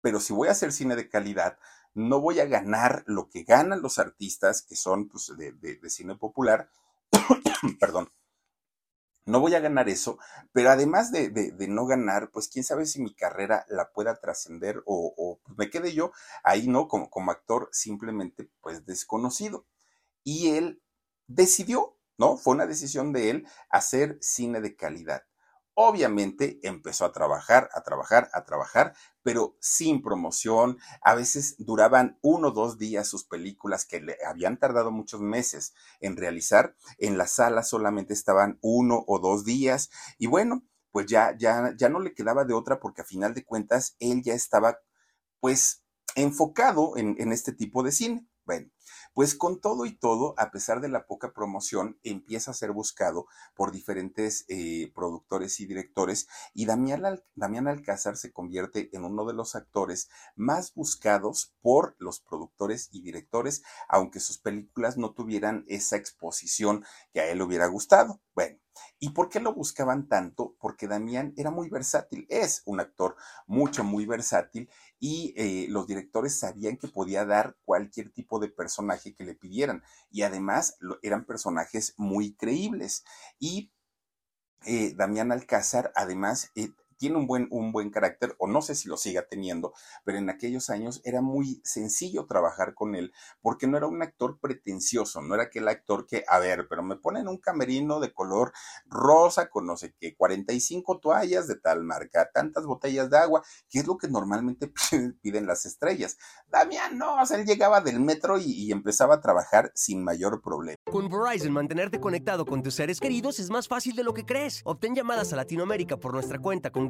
Pero si voy a hacer cine de calidad, no voy a ganar lo que ganan los artistas que son pues, de, de, cine popular. Perdón. No voy a ganar eso, pero además de, de, no ganar, pues quién sabe si mi carrera la pueda trascender o, o me quede yo ahí, ¿no? Como, como actor simplemente pues desconocido. Y él decidió ¿no? Fue una decisión de él hacer cine de calidad. Obviamente empezó a trabajar, a trabajar, a trabajar, pero sin promoción. A veces duraban uno o dos días sus películas que le habían tardado muchos meses en realizar. En la sala solamente estaban uno o dos días. Y bueno, pues ya, ya, ya no le quedaba de otra porque a final de cuentas él ya estaba pues enfocado en, en este tipo de cine. Bueno, pues con todo y todo, a pesar de la poca promoción, empieza a ser buscado por diferentes eh, productores y directores y Damián, Al Damián Alcázar se convierte en uno de los actores más buscados por los productores y directores, aunque sus películas no tuvieran esa exposición que a él hubiera gustado. Bueno, ¿Y por qué lo buscaban tanto? Porque Damián era muy versátil, es un actor mucho, muy versátil y eh, los directores sabían que podía dar cualquier tipo de personaje que le pidieran y además eran personajes muy creíbles. Y eh, Damián Alcázar además eh, tiene un buen, un buen carácter, o no sé si lo siga teniendo, pero en aquellos años era muy sencillo trabajar con él, porque no era un actor pretencioso, no era aquel actor que, a ver, pero me ponen un camerino de color rosa con no sé qué, 45 toallas de tal marca, tantas botellas de agua, que es lo que normalmente piden las estrellas. Damián, no, él llegaba del metro y empezaba a trabajar sin mayor problema. Con Verizon, mantenerte conectado con tus seres queridos es más fácil de lo que crees. Obtén llamadas a Latinoamérica por nuestra cuenta con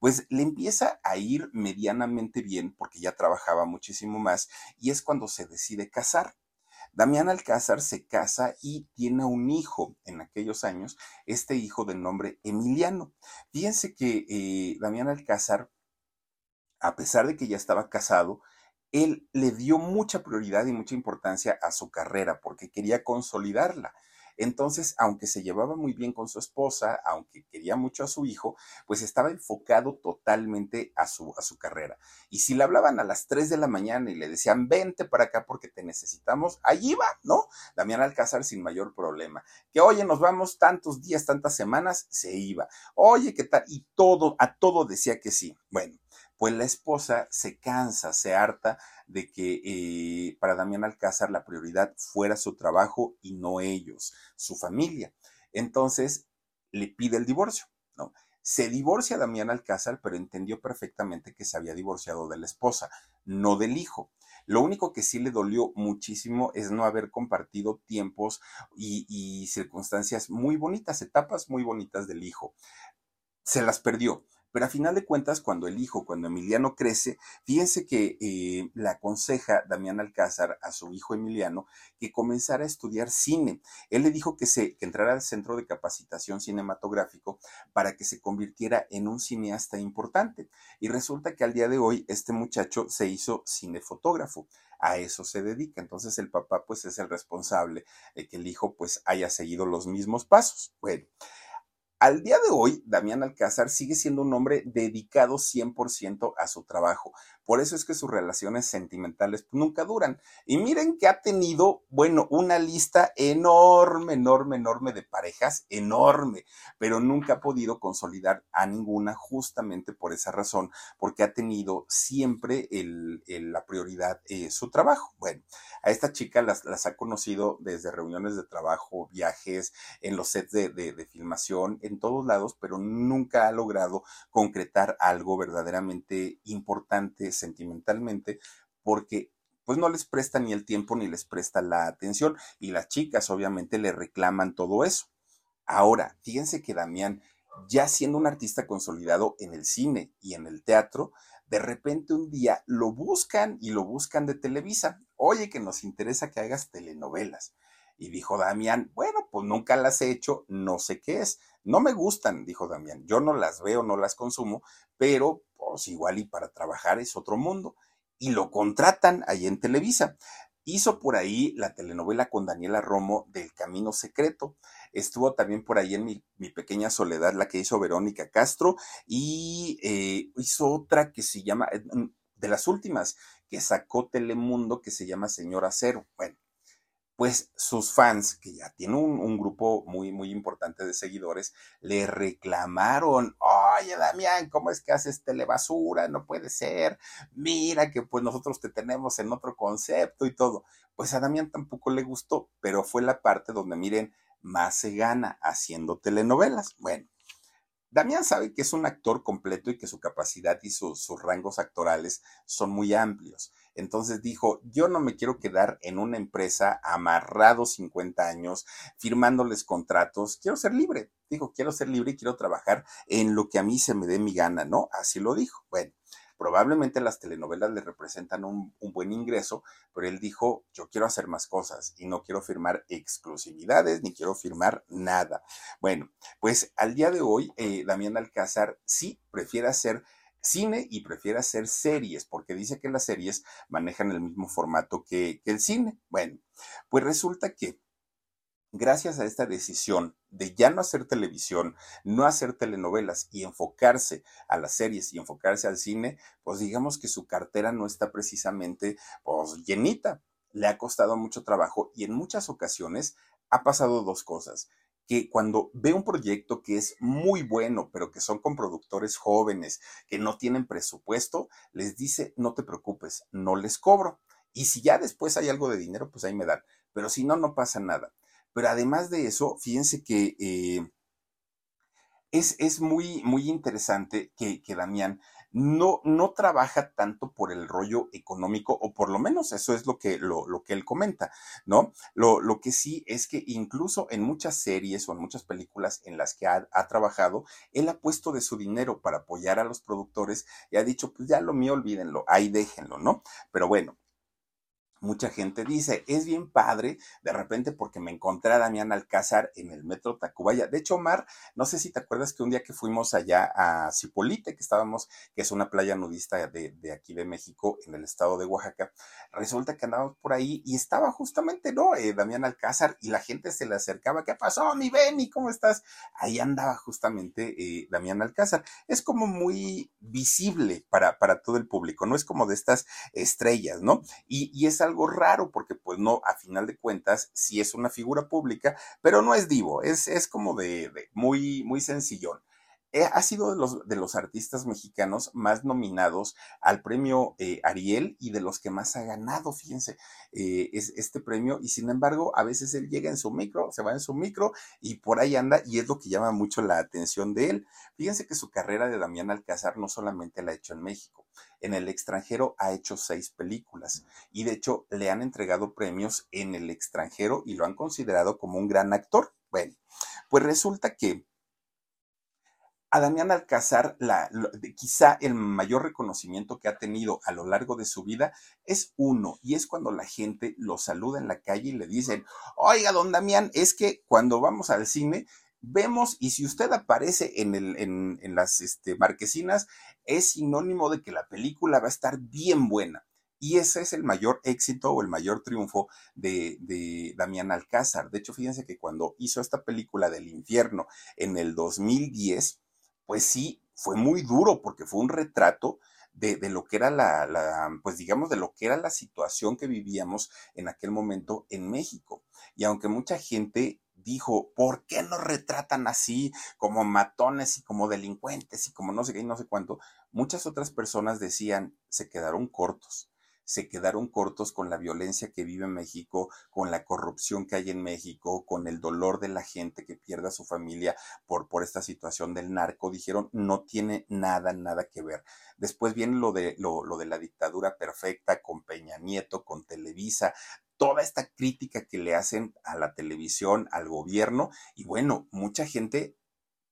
pues le empieza a ir medianamente bien porque ya trabajaba muchísimo más y es cuando se decide casar. Damián Alcázar se casa y tiene un hijo en aquellos años, este hijo de nombre Emiliano. Fíjense que eh, Damián Alcázar, a pesar de que ya estaba casado, él le dio mucha prioridad y mucha importancia a su carrera porque quería consolidarla. Entonces, aunque se llevaba muy bien con su esposa, aunque quería mucho a su hijo, pues estaba enfocado totalmente a su, a su carrera. Y si le hablaban a las 3 de la mañana y le decían, vente para acá porque te necesitamos, allí va, ¿no? Damián Alcázar sin mayor problema. Que, oye, nos vamos tantos días, tantas semanas, se iba. Oye, ¿qué tal? Y todo, a todo decía que sí. Bueno, pues la esposa se cansa, se harta de que eh, para Damián Alcázar la prioridad fuera su trabajo y no ellos, su familia. Entonces le pide el divorcio, ¿no? Se divorcia Damián Alcázar, pero entendió perfectamente que se había divorciado de la esposa, no del hijo. Lo único que sí le dolió muchísimo es no haber compartido tiempos y, y circunstancias muy bonitas, etapas muy bonitas del hijo. Se las perdió. Pero a final de cuentas, cuando el hijo, cuando Emiliano crece, fíjense que eh, le aconseja Damián Alcázar a su hijo Emiliano que comenzara a estudiar cine. Él le dijo que, se, que entrara al centro de capacitación cinematográfico para que se convirtiera en un cineasta importante. Y resulta que al día de hoy este muchacho se hizo cinefotógrafo a eso se dedica. Entonces el papá pues es el responsable de que el hijo pues haya seguido los mismos pasos. Bueno, al día de hoy, Damián Alcázar sigue siendo un hombre dedicado 100% a su trabajo. Por eso es que sus relaciones sentimentales nunca duran. Y miren que ha tenido, bueno, una lista enorme, enorme, enorme de parejas, enorme, pero nunca ha podido consolidar a ninguna justamente por esa razón, porque ha tenido siempre la prioridad eh, su trabajo. Bueno, a esta chica las, ha conocido desde reuniones de trabajo, viajes, en los sets de, de filmación, en todos lados, pero nunca ha logrado concretar algo verdaderamente importante sentimentalmente porque pues no les presta ni el tiempo ni les presta la atención y las chicas obviamente le reclaman todo eso. Ahora, fíjense que Damián, ya siendo un artista consolidado en el cine y en el teatro, de repente un día lo buscan y lo buscan de Televisa. Oye, que nos interesa que hagas telenovelas. Y dijo Damián, bueno, pues nunca las he hecho, no sé qué es. No me gustan, dijo Damián. Yo no las veo, no las consumo, pero pues igual y para trabajar es otro mundo. Y lo contratan ahí en Televisa. Hizo por ahí la telenovela con Daniela Romo del Camino Secreto. Estuvo también por ahí en mi, pequeña soledad, la que hizo Verónica Castro. Y eh, hizo otra que se llama, eh, de las últimas, que sacó Telemundo, que se llama Señora Cero. Bueno, pues sus fans, que ya tienen un, grupo muy, muy importante de seguidores, le reclamaron, oye Damián, ¿cómo es que haces telebasura? No puede ser, mira que pues nosotros te tenemos en otro concepto y todo. Pues a Damián tampoco le gustó, pero fue la parte donde miren, más se gana haciendo telenovelas. Bueno, Damián sabe que es un actor completo y que su capacidad y sus rangos actorales son muy amplios. Entonces dijo, yo no me quiero quedar en una empresa amarrado 50 años, firmándoles contratos, quiero ser libre. Dijo, quiero ser libre y quiero trabajar en lo que a mí se me dé mi gana, ¿no? Así lo dijo. Bueno, Probablemente las telenovelas le representan un, buen ingreso, pero él dijo, yo quiero hacer más cosas y no quiero firmar exclusividades ni quiero firmar nada. Bueno, pues al día de hoy, eh, Damián Alcázar sí prefiere hacer cine y prefiere hacer series, porque dice que las series manejan el mismo formato que, el cine. Bueno, pues resulta que gracias a esta decisión de ya no hacer televisión, no hacer telenovelas y enfocarse a las series y enfocarse al cine, pues digamos que su cartera no está precisamente pues llenita. Le ha costado mucho trabajo y en muchas ocasiones ha pasado dos cosas que cuando ve un proyecto que es muy bueno, pero que son con productores jóvenes, que no tienen presupuesto, les dice, no te preocupes, no les cobro. Y si ya después hay algo de dinero, pues ahí me dan. Pero si no, no pasa nada. Pero además de eso, fíjense que eh, es, es, muy, muy interesante que, que Damián no, no, trabaja tanto por el rollo económico, o por lo menos eso es lo que, lo, lo que él comenta, ¿no? Lo, lo, que sí es que incluso en muchas series o en muchas películas en las que ha, ha, trabajado, él ha puesto de su dinero para apoyar a los productores y ha dicho, pues ya lo mío, olvídenlo, ahí déjenlo, ¿no? Pero bueno, mucha gente dice, es bien padre, de repente porque me encontré a Damián Alcázar en el metro Tacubaya. De hecho, Omar, no sé si te acuerdas que un día que fuimos allá a Cipolite, que estábamos, que es una playa nudista de, aquí de México, en el estado de Oaxaca, resulta que andábamos por ahí y estaba justamente, ¿no? Eh, Damián Alcázar y la gente se le acercaba, ¿qué pasó, mi Benny? ¿Cómo estás? Ahí andaba justamente eh, Damián Alcázar. Es como muy visible para, para todo el público, ¿no? Es como de estas estrellas, ¿no? Y, y es algo raro porque pues no, a final de cuentas, sí es una figura pública, pero no es divo, es, es como de, de muy, muy sencillón. eh, ha sido de los, de los artistas mexicanos más nominados al premio eh, Ariel y de los que más ha ganado, fíjense, eh, es este premio. Y sin embargo, a veces él llega en su micro, se va en su micro y por ahí anda y es lo que llama mucho la atención de él. Fíjense que su carrera de Damián Alcázar no solamente la ha hecho en México, en el extranjero ha hecho seis películas y de hecho le han entregado premios en el extranjero y lo han considerado como un gran actor. Bueno, pues resulta que a Damián Alcázar, la, quizá el mayor reconocimiento que ha tenido a lo largo de su vida es uno, y es cuando la gente lo saluda en la calle y le dicen, oiga, don Damián, es que cuando vamos al cine vemos, y si usted aparece en, las este, marquesinas, es sinónimo de que la película va a estar bien buena. Y ese es el mayor éxito o el mayor triunfo de, Damián Alcázar. De hecho, fíjense que cuando hizo esta película del infierno en el 2010, pues sí, fue muy duro porque fue un retrato de, lo que era la, pues digamos, de lo que era la situación que vivíamos en aquel momento en México. Y aunque mucha gente dijo, ¿por qué nos retratan así como matones y como delincuentes y como no sé qué y no sé cuánto? Muchas otras personas decían, se quedaron cortos se quedaron cortos con la violencia que vive México, con la corrupción que hay en México, con el dolor de la gente que pierde a su familia por, por esta situación del narco. Dijeron, no tiene nada, nada que ver. Después viene lo de, lo, lo de la dictadura perfecta con Peña Nieto, con Televisa, toda esta crítica que le hacen a la televisión, al gobierno, y bueno, mucha gente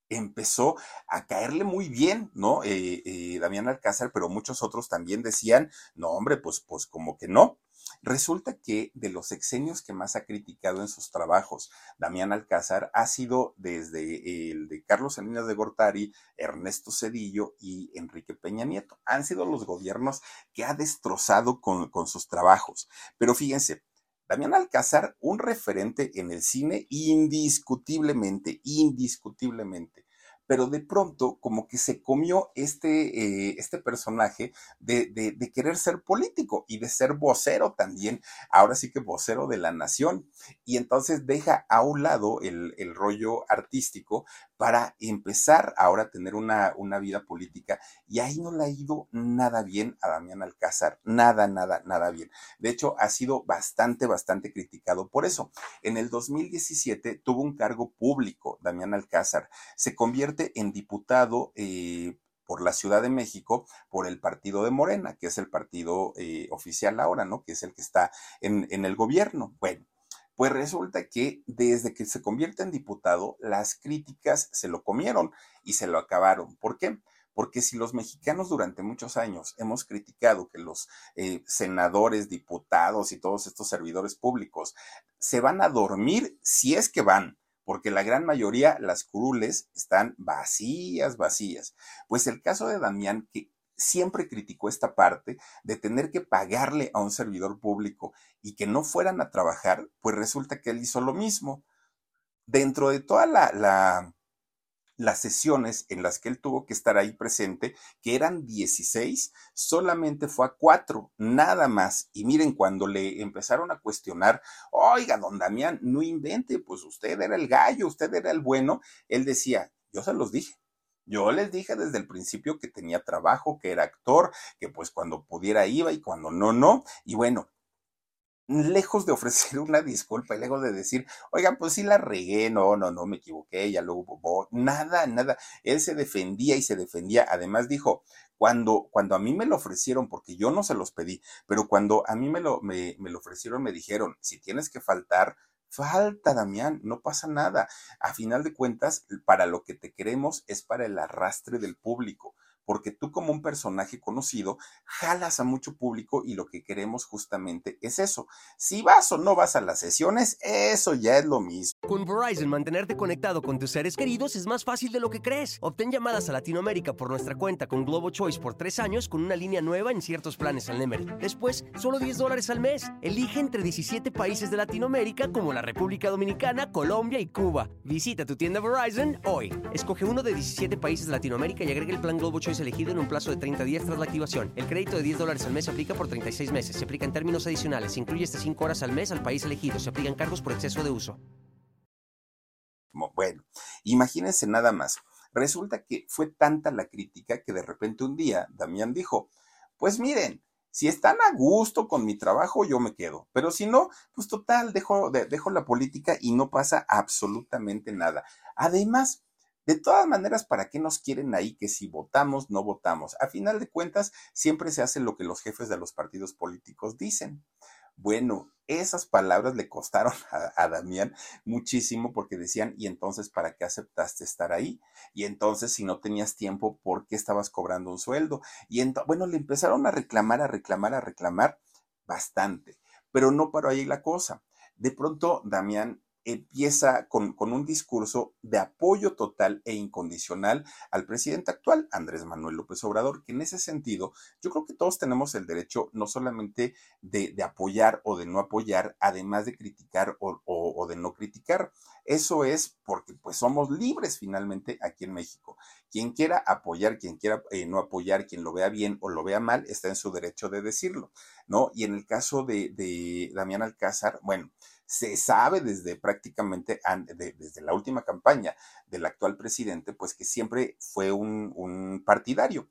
empezó a caerle muy bien, ¿no? Eh, eh, Damián Alcázar, pero muchos otros también decían, no, hombre, pues, pues como que no. Resulta que de los exenios que más ha criticado en sus trabajos Damián Alcázar ha sido desde el de Carlos Salinas de Gortari, Ernesto Cedillo y Enrique Peña Nieto. Han sido los gobiernos que ha destrozado con, con sus trabajos. Pero fíjense, Damián Alcázar, un referente en el cine indiscutiblemente, indiscutiblemente pero de pronto como que se comió este, eh, este personaje de, de, querer ser político y de ser vocero también, ahora sí que vocero de la nación. Y entonces deja a un lado el, el rollo artístico para empezar ahora a tener una, una vida política y ahí no le ha ido nada bien a Damián Alcázar, nada, nada, nada bien. De hecho, ha sido bastante, bastante criticado por eso. En el 2017 tuvo un cargo público, Damián Alcázar, se convierte en diputado eh, por la Ciudad de México por el partido de Morena, que es el partido eh, oficial ahora, ¿no? Que es el que está en, en el gobierno. Bueno, pues resulta que desde que se convierte en diputado, las críticas se lo comieron y se lo acabaron. ¿Por qué? Porque si los mexicanos durante muchos años hemos criticado que los eh, senadores, diputados y todos estos servidores públicos se van a dormir si es que van, porque la gran mayoría, las curules, están vacías, vacías. Pues el caso de Damián, que siempre criticó esta parte de tener que pagarle a un servidor público y que no fueran a trabajar, pues resulta que él hizo lo mismo. Dentro de toda la, la las sesiones en las que él tuvo que estar ahí presente, que eran 16, solamente fue a cuatro, nada más. Y miren, cuando le empezaron a cuestionar, oiga, don Damián, no invente, pues usted era el gallo, usted era el bueno, él decía, yo se los dije. Yo les dije desde el principio que tenía trabajo, que era actor, que pues cuando pudiera iba y cuando no, no. Y bueno, lejos de ofrecer una disculpa y lejos de decir, oigan, pues sí la regué, no, no, no, me equivoqué, ya luego, nada, nada. Él se defendía y se defendía. Además dijo, cuando, cuando a mí me lo ofrecieron, porque yo no se los pedí, pero cuando a mí me lo, me, me lo ofrecieron, me dijeron, si tienes que faltar, falta, Damián, no pasa nada. A final de cuentas, para lo que te queremos es para el arrastre del público porque tú como un personaje conocido jalas a mucho público y lo que queremos justamente es eso. Si vas o no vas a las sesiones, eso ya es lo mismo. Con Verizon, mantenerte conectado con tus seres queridos es más fácil de lo que crees. Obtén llamadas a Latinoamérica por nuestra cuenta con Globo Choice por tres años con una línea nueva en ciertos planes al Nemer. Después, solo 10 dólares al mes. Elige entre 17 países de Latinoamérica como la República Dominicana, Colombia y Cuba. Visita tu tienda Verizon hoy. Escoge uno de 17 países de Latinoamérica y agrega el plan Globo Choice elegido en un plazo de 30 días tras la activación. El crédito de 10 dólares al mes se aplica por 36 meses. Se aplica en términos adicionales. Se incluye hasta 5 horas al mes al país elegido. Se aplican cargos por exceso de uso. Bueno, imagínense nada más. Resulta que fue tanta la crítica que de repente un día Damián dijo, pues miren, si están a gusto con mi trabajo, yo me quedo. Pero si no, pues total, dejo, dejo la política y no pasa absolutamente nada. Además, de todas maneras, ¿para qué nos quieren ahí que si votamos, no votamos? A final de cuentas, siempre se hace lo que los jefes de los partidos políticos dicen. Bueno, esas palabras le costaron a, Damián muchísimo porque decían, y entonces, ¿para qué aceptaste estar ahí? Y entonces, si no tenías tiempo, ¿por qué estabas cobrando un sueldo? Y bueno, le empezaron a reclamar, a reclamar, a reclamar bastante, pero no paró ahí la cosa. De pronto, Damián empieza con, un discurso de apoyo total e incondicional al presidente actual, Andrés Manuel López Obrador, que en ese sentido yo creo que todos tenemos el derecho no solamente de, apoyar o de no apoyar, además de criticar o, de no criticar. Eso es porque pues somos libres finalmente aquí en México. Quien quiera apoyar, quien quiera eh, no apoyar, quien lo vea bien o lo vea mal, está en su derecho de decirlo, ¿no? Y en el caso de, de Damián Alcázar, bueno, se sabe desde prácticamente, desde la última campaña del actual presidente, pues que siempre fue un, partidario.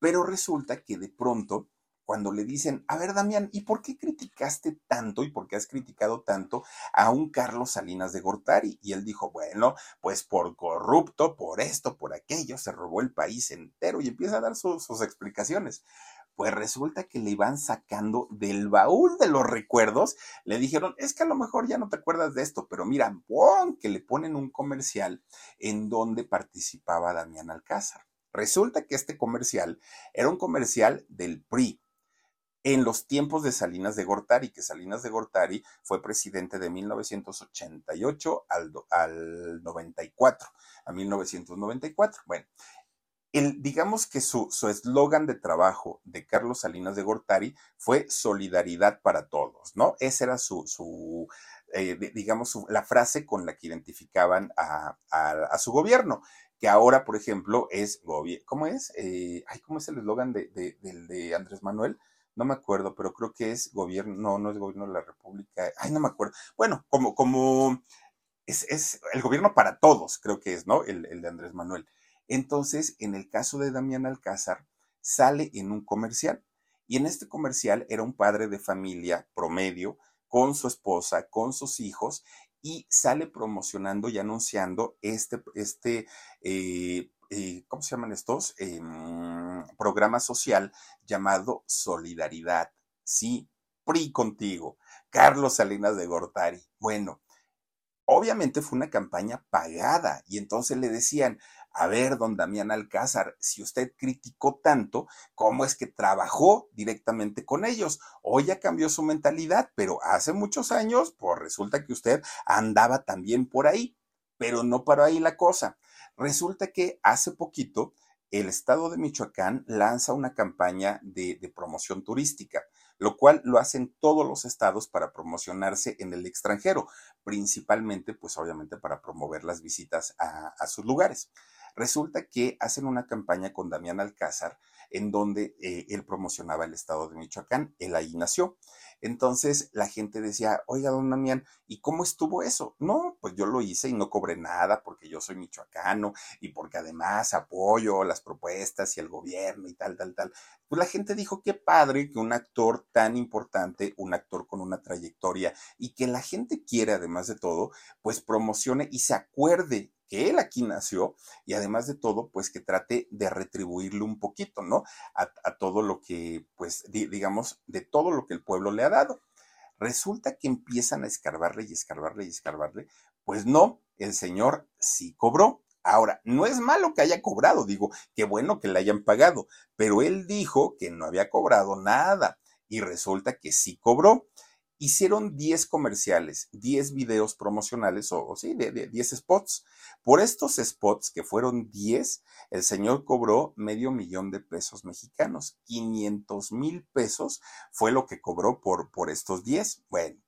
Pero resulta que de pronto, cuando le dicen, a ver, Damián, ¿y por qué criticaste tanto y por qué has criticado tanto a un Carlos Salinas de Gortari? Y él dijo, bueno, pues por corrupto, por esto, por aquello, se robó el país entero y empieza a dar sus explicaciones. Pues resulta que le iban sacando del baúl de los recuerdos. Le dijeron, es que a lo mejor ya no te acuerdas de esto, pero mira, ¡pum! que le ponen un comercial en donde participaba Damián Alcázar. Resulta que este comercial era un comercial del PRI, en los tiempos de Salinas de Gortari, que Salinas de Gortari fue presidente de 1988 al, al 94, a 1994. Bueno, digamos que su eslogan de trabajo de Carlos Salinas de Gortari fue solidaridad para todos, ¿no? Esa era su, su eh, digamos, la frase con la que identificaban a, su gobierno, que ahora, por ejemplo, es ¿cómo es? Eh, ay, ¿cómo es el eslogan de, de, Andrés Manuel? No me acuerdo, pero creo que es gobierno, no, no es gobierno de la República, ay, no me acuerdo. Bueno, como, como, es, es el gobierno para todos, creo que es, ¿no? El, el de Andrés Manuel. Entonces, en el caso de Damián Alcázar, sale en un comercial. Y en este comercial era un padre de familia promedio, con su esposa, con sus hijos, y sale promocionando y anunciando este, este eh, eh, ¿cómo se llaman estos? Em, programa social llamado Solidaridad. Sí, PRI contigo. Carlos Salinas de Gortari. Bueno, obviamente fue una campaña pagada y entonces le decían, a ver, don Damián Alcázar, si usted criticó tanto, ¿cómo es que trabajó directamente con ellos? Hoy ya cambió su mentalidad, pero hace muchos años, pues resulta que usted andaba también por ahí, pero no para ahí la cosa. Resulta que hace poquito el estado de Michoacán lanza una campaña de, promoción turística, lo cual lo hacen todos los estados para promocionarse en el extranjero, principalmente, pues obviamente para promover las visitas a sus lugares. Resulta que hacen una campaña con Damián Alcázar en donde eh, él promocionaba el estado de Michoacán, él ahí nació. Entonces la gente decía, oiga, don Damián, ¿y cómo estuvo eso? No, pues yo lo hice y no cobré nada porque yo soy michoacano y porque además apoyo las propuestas y el gobierno y tal, tal, tal. Pues la gente dijo, qué padre que un actor tan importante, un actor con una trayectoria y que la gente quiere además de todo, pues promocione y se acuerde que él aquí nació y además de todo, pues que trate de retribuirle un poquito, ¿no? A, todo lo que, pues, digamos, de todo lo que el pueblo le ha dado. Resulta que empiezan a escarbarle y escarbarle y escarbarle. Pues no, el señor sí cobró. Ahora, no es malo que haya cobrado, digo, qué bueno que le hayan pagado, pero él dijo que no había cobrado nada y resulta que sí cobró hicieron 10 comerciales, 10 videos promocionales, o, sí, de, 10 spots. Por estos spots, que fueron 10, el señor cobró medio millón de pesos mexicanos. 500 mil pesos fue lo que cobró por, por estos 10. Bueno,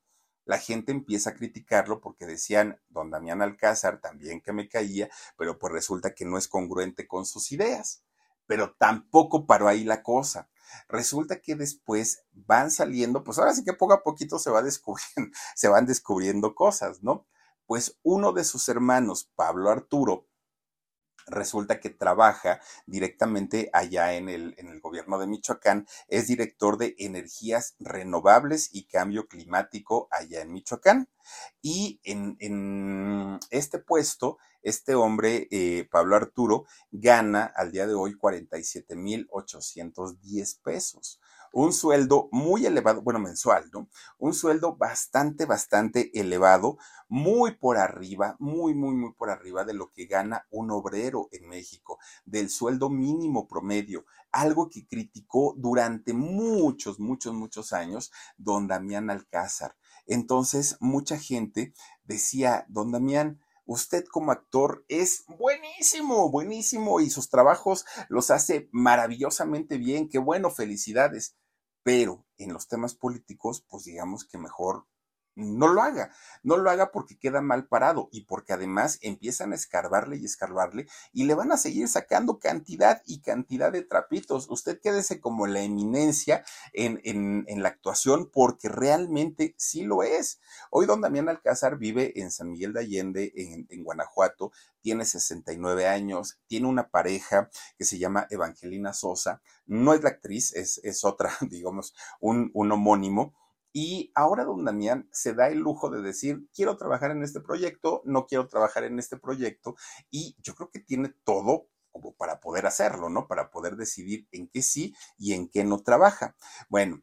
la gente empieza a criticarlo porque decían, don Damián Alcázar también que me caía, pero pues resulta que no es congruente con sus ideas. Pero tampoco paró ahí la cosa Resulta que después van saliendo, pues ahora sí que poco a poquito se, se van descubriendo cosas, ¿no? Pues uno de sus hermanos, Pablo Arturo, resulta que trabaja directamente allá en el, en el, gobierno de Michoacán, es director de energías renovables y cambio climático allá en Michoacán. Y en, en este puesto, este hombre, eh, Pablo Arturo, gana al día de hoy 47.810 pesos un sueldo muy elevado, bueno, mensual, ¿no? Un sueldo bastante, bastante elevado, muy por arriba, muy, muy, muy por arriba de lo que gana un obrero en México, del sueldo mínimo promedio, algo que criticó durante muchos, muchos, muchos años don Damián Alcázar. Entonces, mucha gente decía, don Damián, usted como actor es buenísimo, buenísimo y sus trabajos los hace maravillosamente bien, qué bueno, felicidades pero en los temas políticos, pues digamos que mejor no lo haga, no lo haga porque queda mal parado y porque además empiezan a escarbarle y escarbarle y le van a seguir sacando cantidad y cantidad de trapitos. Usted quédese como la eminencia en, en, la actuación porque realmente sí lo es. Hoy don Damián Alcázar vive en San Miguel de Allende, en, en Guanajuato, tiene 69 años, tiene una pareja que se llama Evangelina Sosa, no es la actriz, es, es otra, digamos, un, un homónimo y ahora don Damián se da el lujo de decir, quiero trabajar en este proyecto, no quiero trabajar en este proyecto. Y yo creo que tiene todo como para poder hacerlo, ¿no? Para poder decidir en qué sí y en qué no trabaja. Bueno,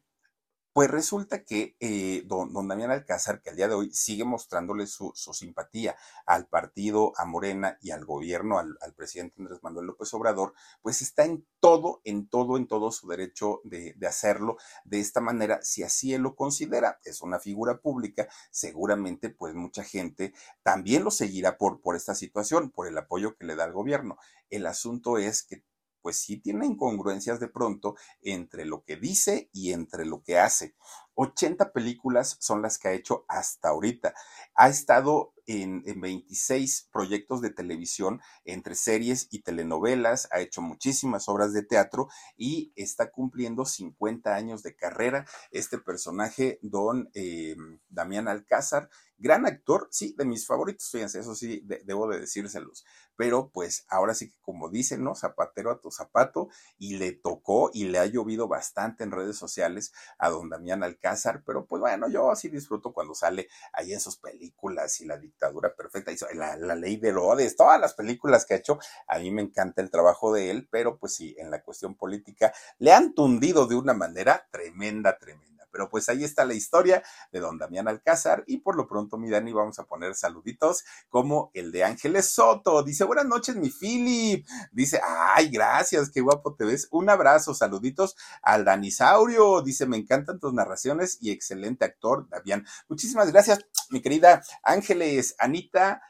pues resulta que eh, don, Damián Alcázar, que al día de hoy sigue mostrándole su, simpatía al partido, a Morena y al gobierno, al, presidente Andrés Manuel López Obrador, pues está en todo, en todo, en todo su derecho de, de, hacerlo de esta manera, si así él lo considera. Es una figura pública, seguramente pues mucha gente también lo seguirá por, por esta situación, por el apoyo que le da al gobierno. El asunto es que pues sí tiene incongruencias de pronto entre lo que dice y entre lo que hace. 80 películas son las que ha hecho hasta ahorita. Ha estado en, 26 proyectos de televisión entre series y telenovelas, ha hecho muchísimas obras de teatro y está cumpliendo 50 años de carrera. Este personaje, don eh, Damián Alcázar, gran actor, sí, de mis favoritos, fíjense, eso sí, debo de decírselos. Pero pues ahora sí que como dicen, ¿no? Zapatero a tu zapato y le tocó y le ha llovido bastante en redes sociales a don Damián Alcázar, pero pues bueno, yo sí disfruto cuando sale ahí en sus películas y la dictadura perfecta, y la, la ley de Lodes, todas las películas que ha hecho, a mí me encanta el trabajo de él, pero pues sí, en la cuestión política le han tundido de una manera tremenda, tremenda. Pero pues ahí está la historia de don Damián Alcázar y por lo pronto, mi Dani, vamos a poner saluditos como el de Ángeles Soto. Dice, buenas noches, mi Philip. Dice, ay, gracias, qué guapo te ves. Un abrazo, saluditos al Danisaurio. Dice, me encantan tus narraciones y excelente actor, Damián. Muchísimas gracias, mi querida Ángeles, Anita.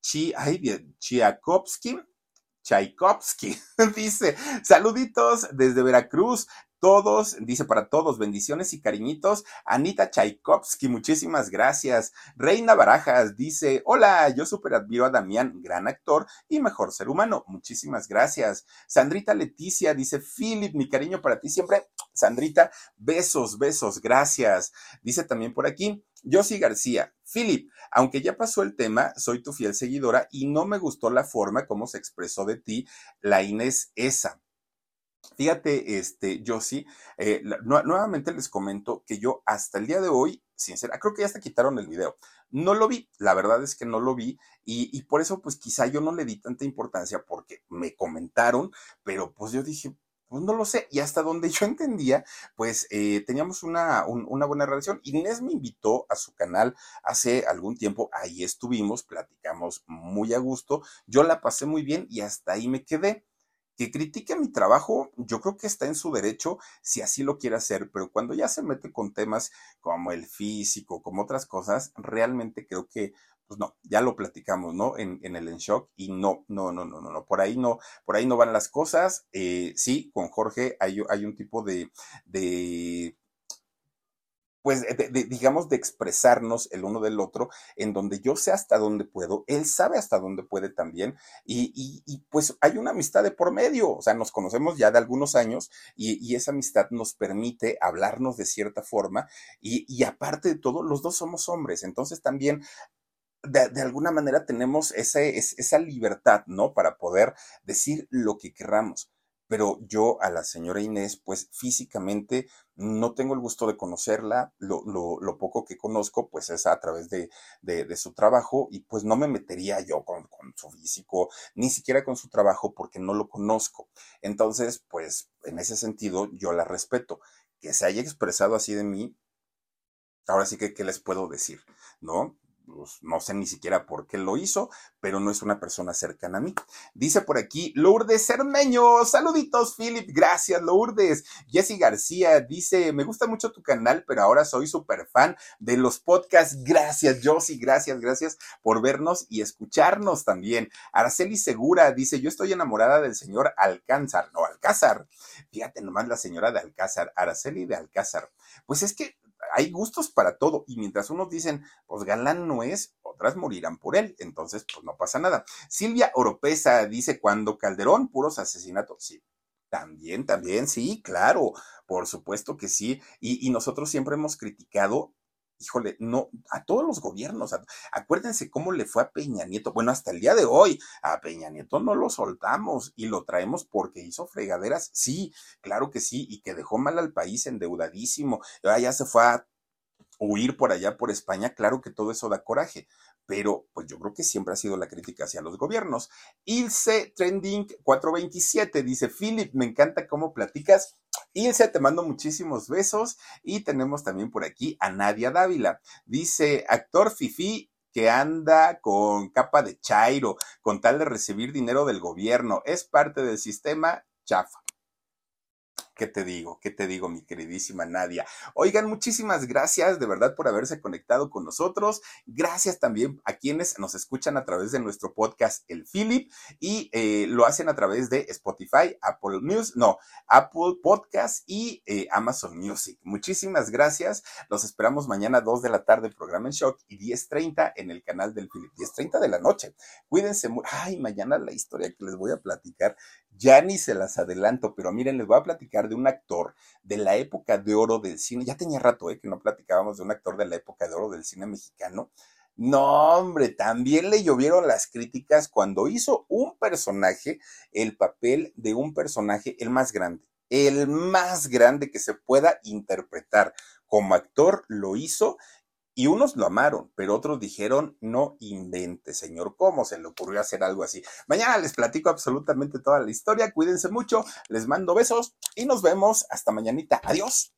Chi, ay, Chiakovsky, Tchaikovsky. Dice, saluditos desde Veracruz todos, dice para todos, bendiciones y cariñitos. Anita Tchaikovsky, muchísimas gracias. Reina Barajas dice, hola, yo super admiro a Damián, gran actor y mejor ser humano. Muchísimas gracias. Sandrita Leticia dice, Philip, mi cariño para ti siempre. Sandrita, besos, besos, gracias. Dice también por aquí, Josie García, Philip, aunque ya pasó el tema, soy tu fiel seguidora y no me gustó la forma como se expresó de ti la Inés esa. Fíjate, este, yo sí, eh, nuevamente les comento que yo hasta el día de hoy, sincera, creo que ya hasta quitaron el video. No lo vi, la verdad es que no lo vi y, por eso pues quizá yo no le di tanta importancia porque me comentaron, pero pues yo dije, pues no lo sé, y hasta donde yo entendía, pues eh, teníamos una, una buena relación. Inés me invitó a su canal hace algún tiempo, ahí estuvimos, platicamos muy a gusto, yo la pasé muy bien y hasta ahí me quedé que critique mi trabajo, yo creo que está en su derecho si así lo quiere hacer, pero cuando ya se mete con temas como el físico, como otras cosas, realmente creo que, pues no, ya lo platicamos, ¿no? En, en el En Shock y no, no, no, no, no, no, por ahí no, por ahí no van las cosas. Eh, sí, con Jorge hay, hay un tipo de, de pues, digamos, de expresarnos el uno del otro, en donde yo sé hasta dónde puedo, él sabe hasta dónde puede también, y, pues hay una amistad de por medio, o sea, nos conocemos ya de algunos años y, esa amistad nos permite hablarnos de cierta forma, y, aparte de todo, los dos somos hombres, entonces también de, alguna manera tenemos esa libertad, ¿no? Para poder decir lo que querramos pero yo a la señora Inés, pues físicamente no tengo el gusto de conocerla, lo, lo, poco que conozco, pues es a través de, de, su trabajo y pues no me metería yo con, con, su físico, ni siquiera con su trabajo porque no lo conozco. Entonces, pues en ese sentido yo la respeto. Que se haya expresado así de mí, ahora sí que, ¿qué les puedo decir? ¿No? Pues, no sé ni siquiera por qué lo hizo, pero no es una persona cercana a mí. Dice por aquí Lourdes Cermeño, saluditos Philip, gracias Lourdes. Jessy García dice, me gusta mucho tu canal, pero ahora soy súper fan de los podcasts. Gracias Josie, gracias, gracias por vernos y escucharnos también. Araceli Segura dice, yo estoy enamorada del señor Alcázar, no Alcázar. Fíjate nomás la señora de Alcázar, Araceli de Alcázar. Pues es que hay gustos para todo y mientras unos dicen, pues galán no es, otras morirán por él, entonces pues no pasa nada. Silvia Oropesa dice, cuando Calderón, puros asesinatos, sí. También, también, sí, claro, por supuesto que sí. Y, y nosotros siempre hemos criticado híjole, no, a todos los gobiernos, acuérdense cómo le fue a Peña Nieto. Bueno, hasta el día de hoy, a Peña Nieto no lo soltamos y lo traemos porque hizo fregaderas, sí, claro que sí, y que dejó mal al país endeudadísimo. Ya se fue a huir por allá por España, claro que todo eso da coraje, pero pues yo creo que siempre ha sido la crítica hacia los gobiernos. Ilse Trending 427 dice, Philip, me encanta cómo platicas Ilse, te mando muchísimos besos. Y tenemos también por aquí a Nadia Dávila. Dice, actor Fifi que anda con capa de chairo, con tal de recibir dinero del gobierno. Es parte del sistema chafa. ¿Qué te digo? ¿Qué te digo, mi queridísima Nadia? Oigan, muchísimas gracias de verdad por haberse conectado con nosotros. Gracias también a quienes nos escuchan a través de nuestro podcast El Philip y eh, lo hacen a través de Spotify, Apple News, no, Apple Podcast y eh, Amazon Music. Muchísimas gracias. Los esperamos mañana 2 de la tarde, programa en shock y 10.30 en el canal del Philip. 10.30 de la noche. Cuídense. Ay, mañana la historia que les voy a platicar ya ni se las adelanto, pero miren, les voy a platicar de un actor de la época de oro del cine. Ya tenía rato eh, que no platicábamos de un actor de la época de oro del cine mexicano. No, hombre, también le llovieron las críticas cuando hizo un personaje, el papel de un personaje, el más grande, el más grande que se pueda interpretar como actor, lo hizo y unos lo amaron, pero otros dijeron, no invente, señor, ¿cómo se le ocurrió hacer algo así? Mañana les platico absolutamente toda la historia, cuídense mucho, les mando besos y nos vemos hasta mañanita. Adiós.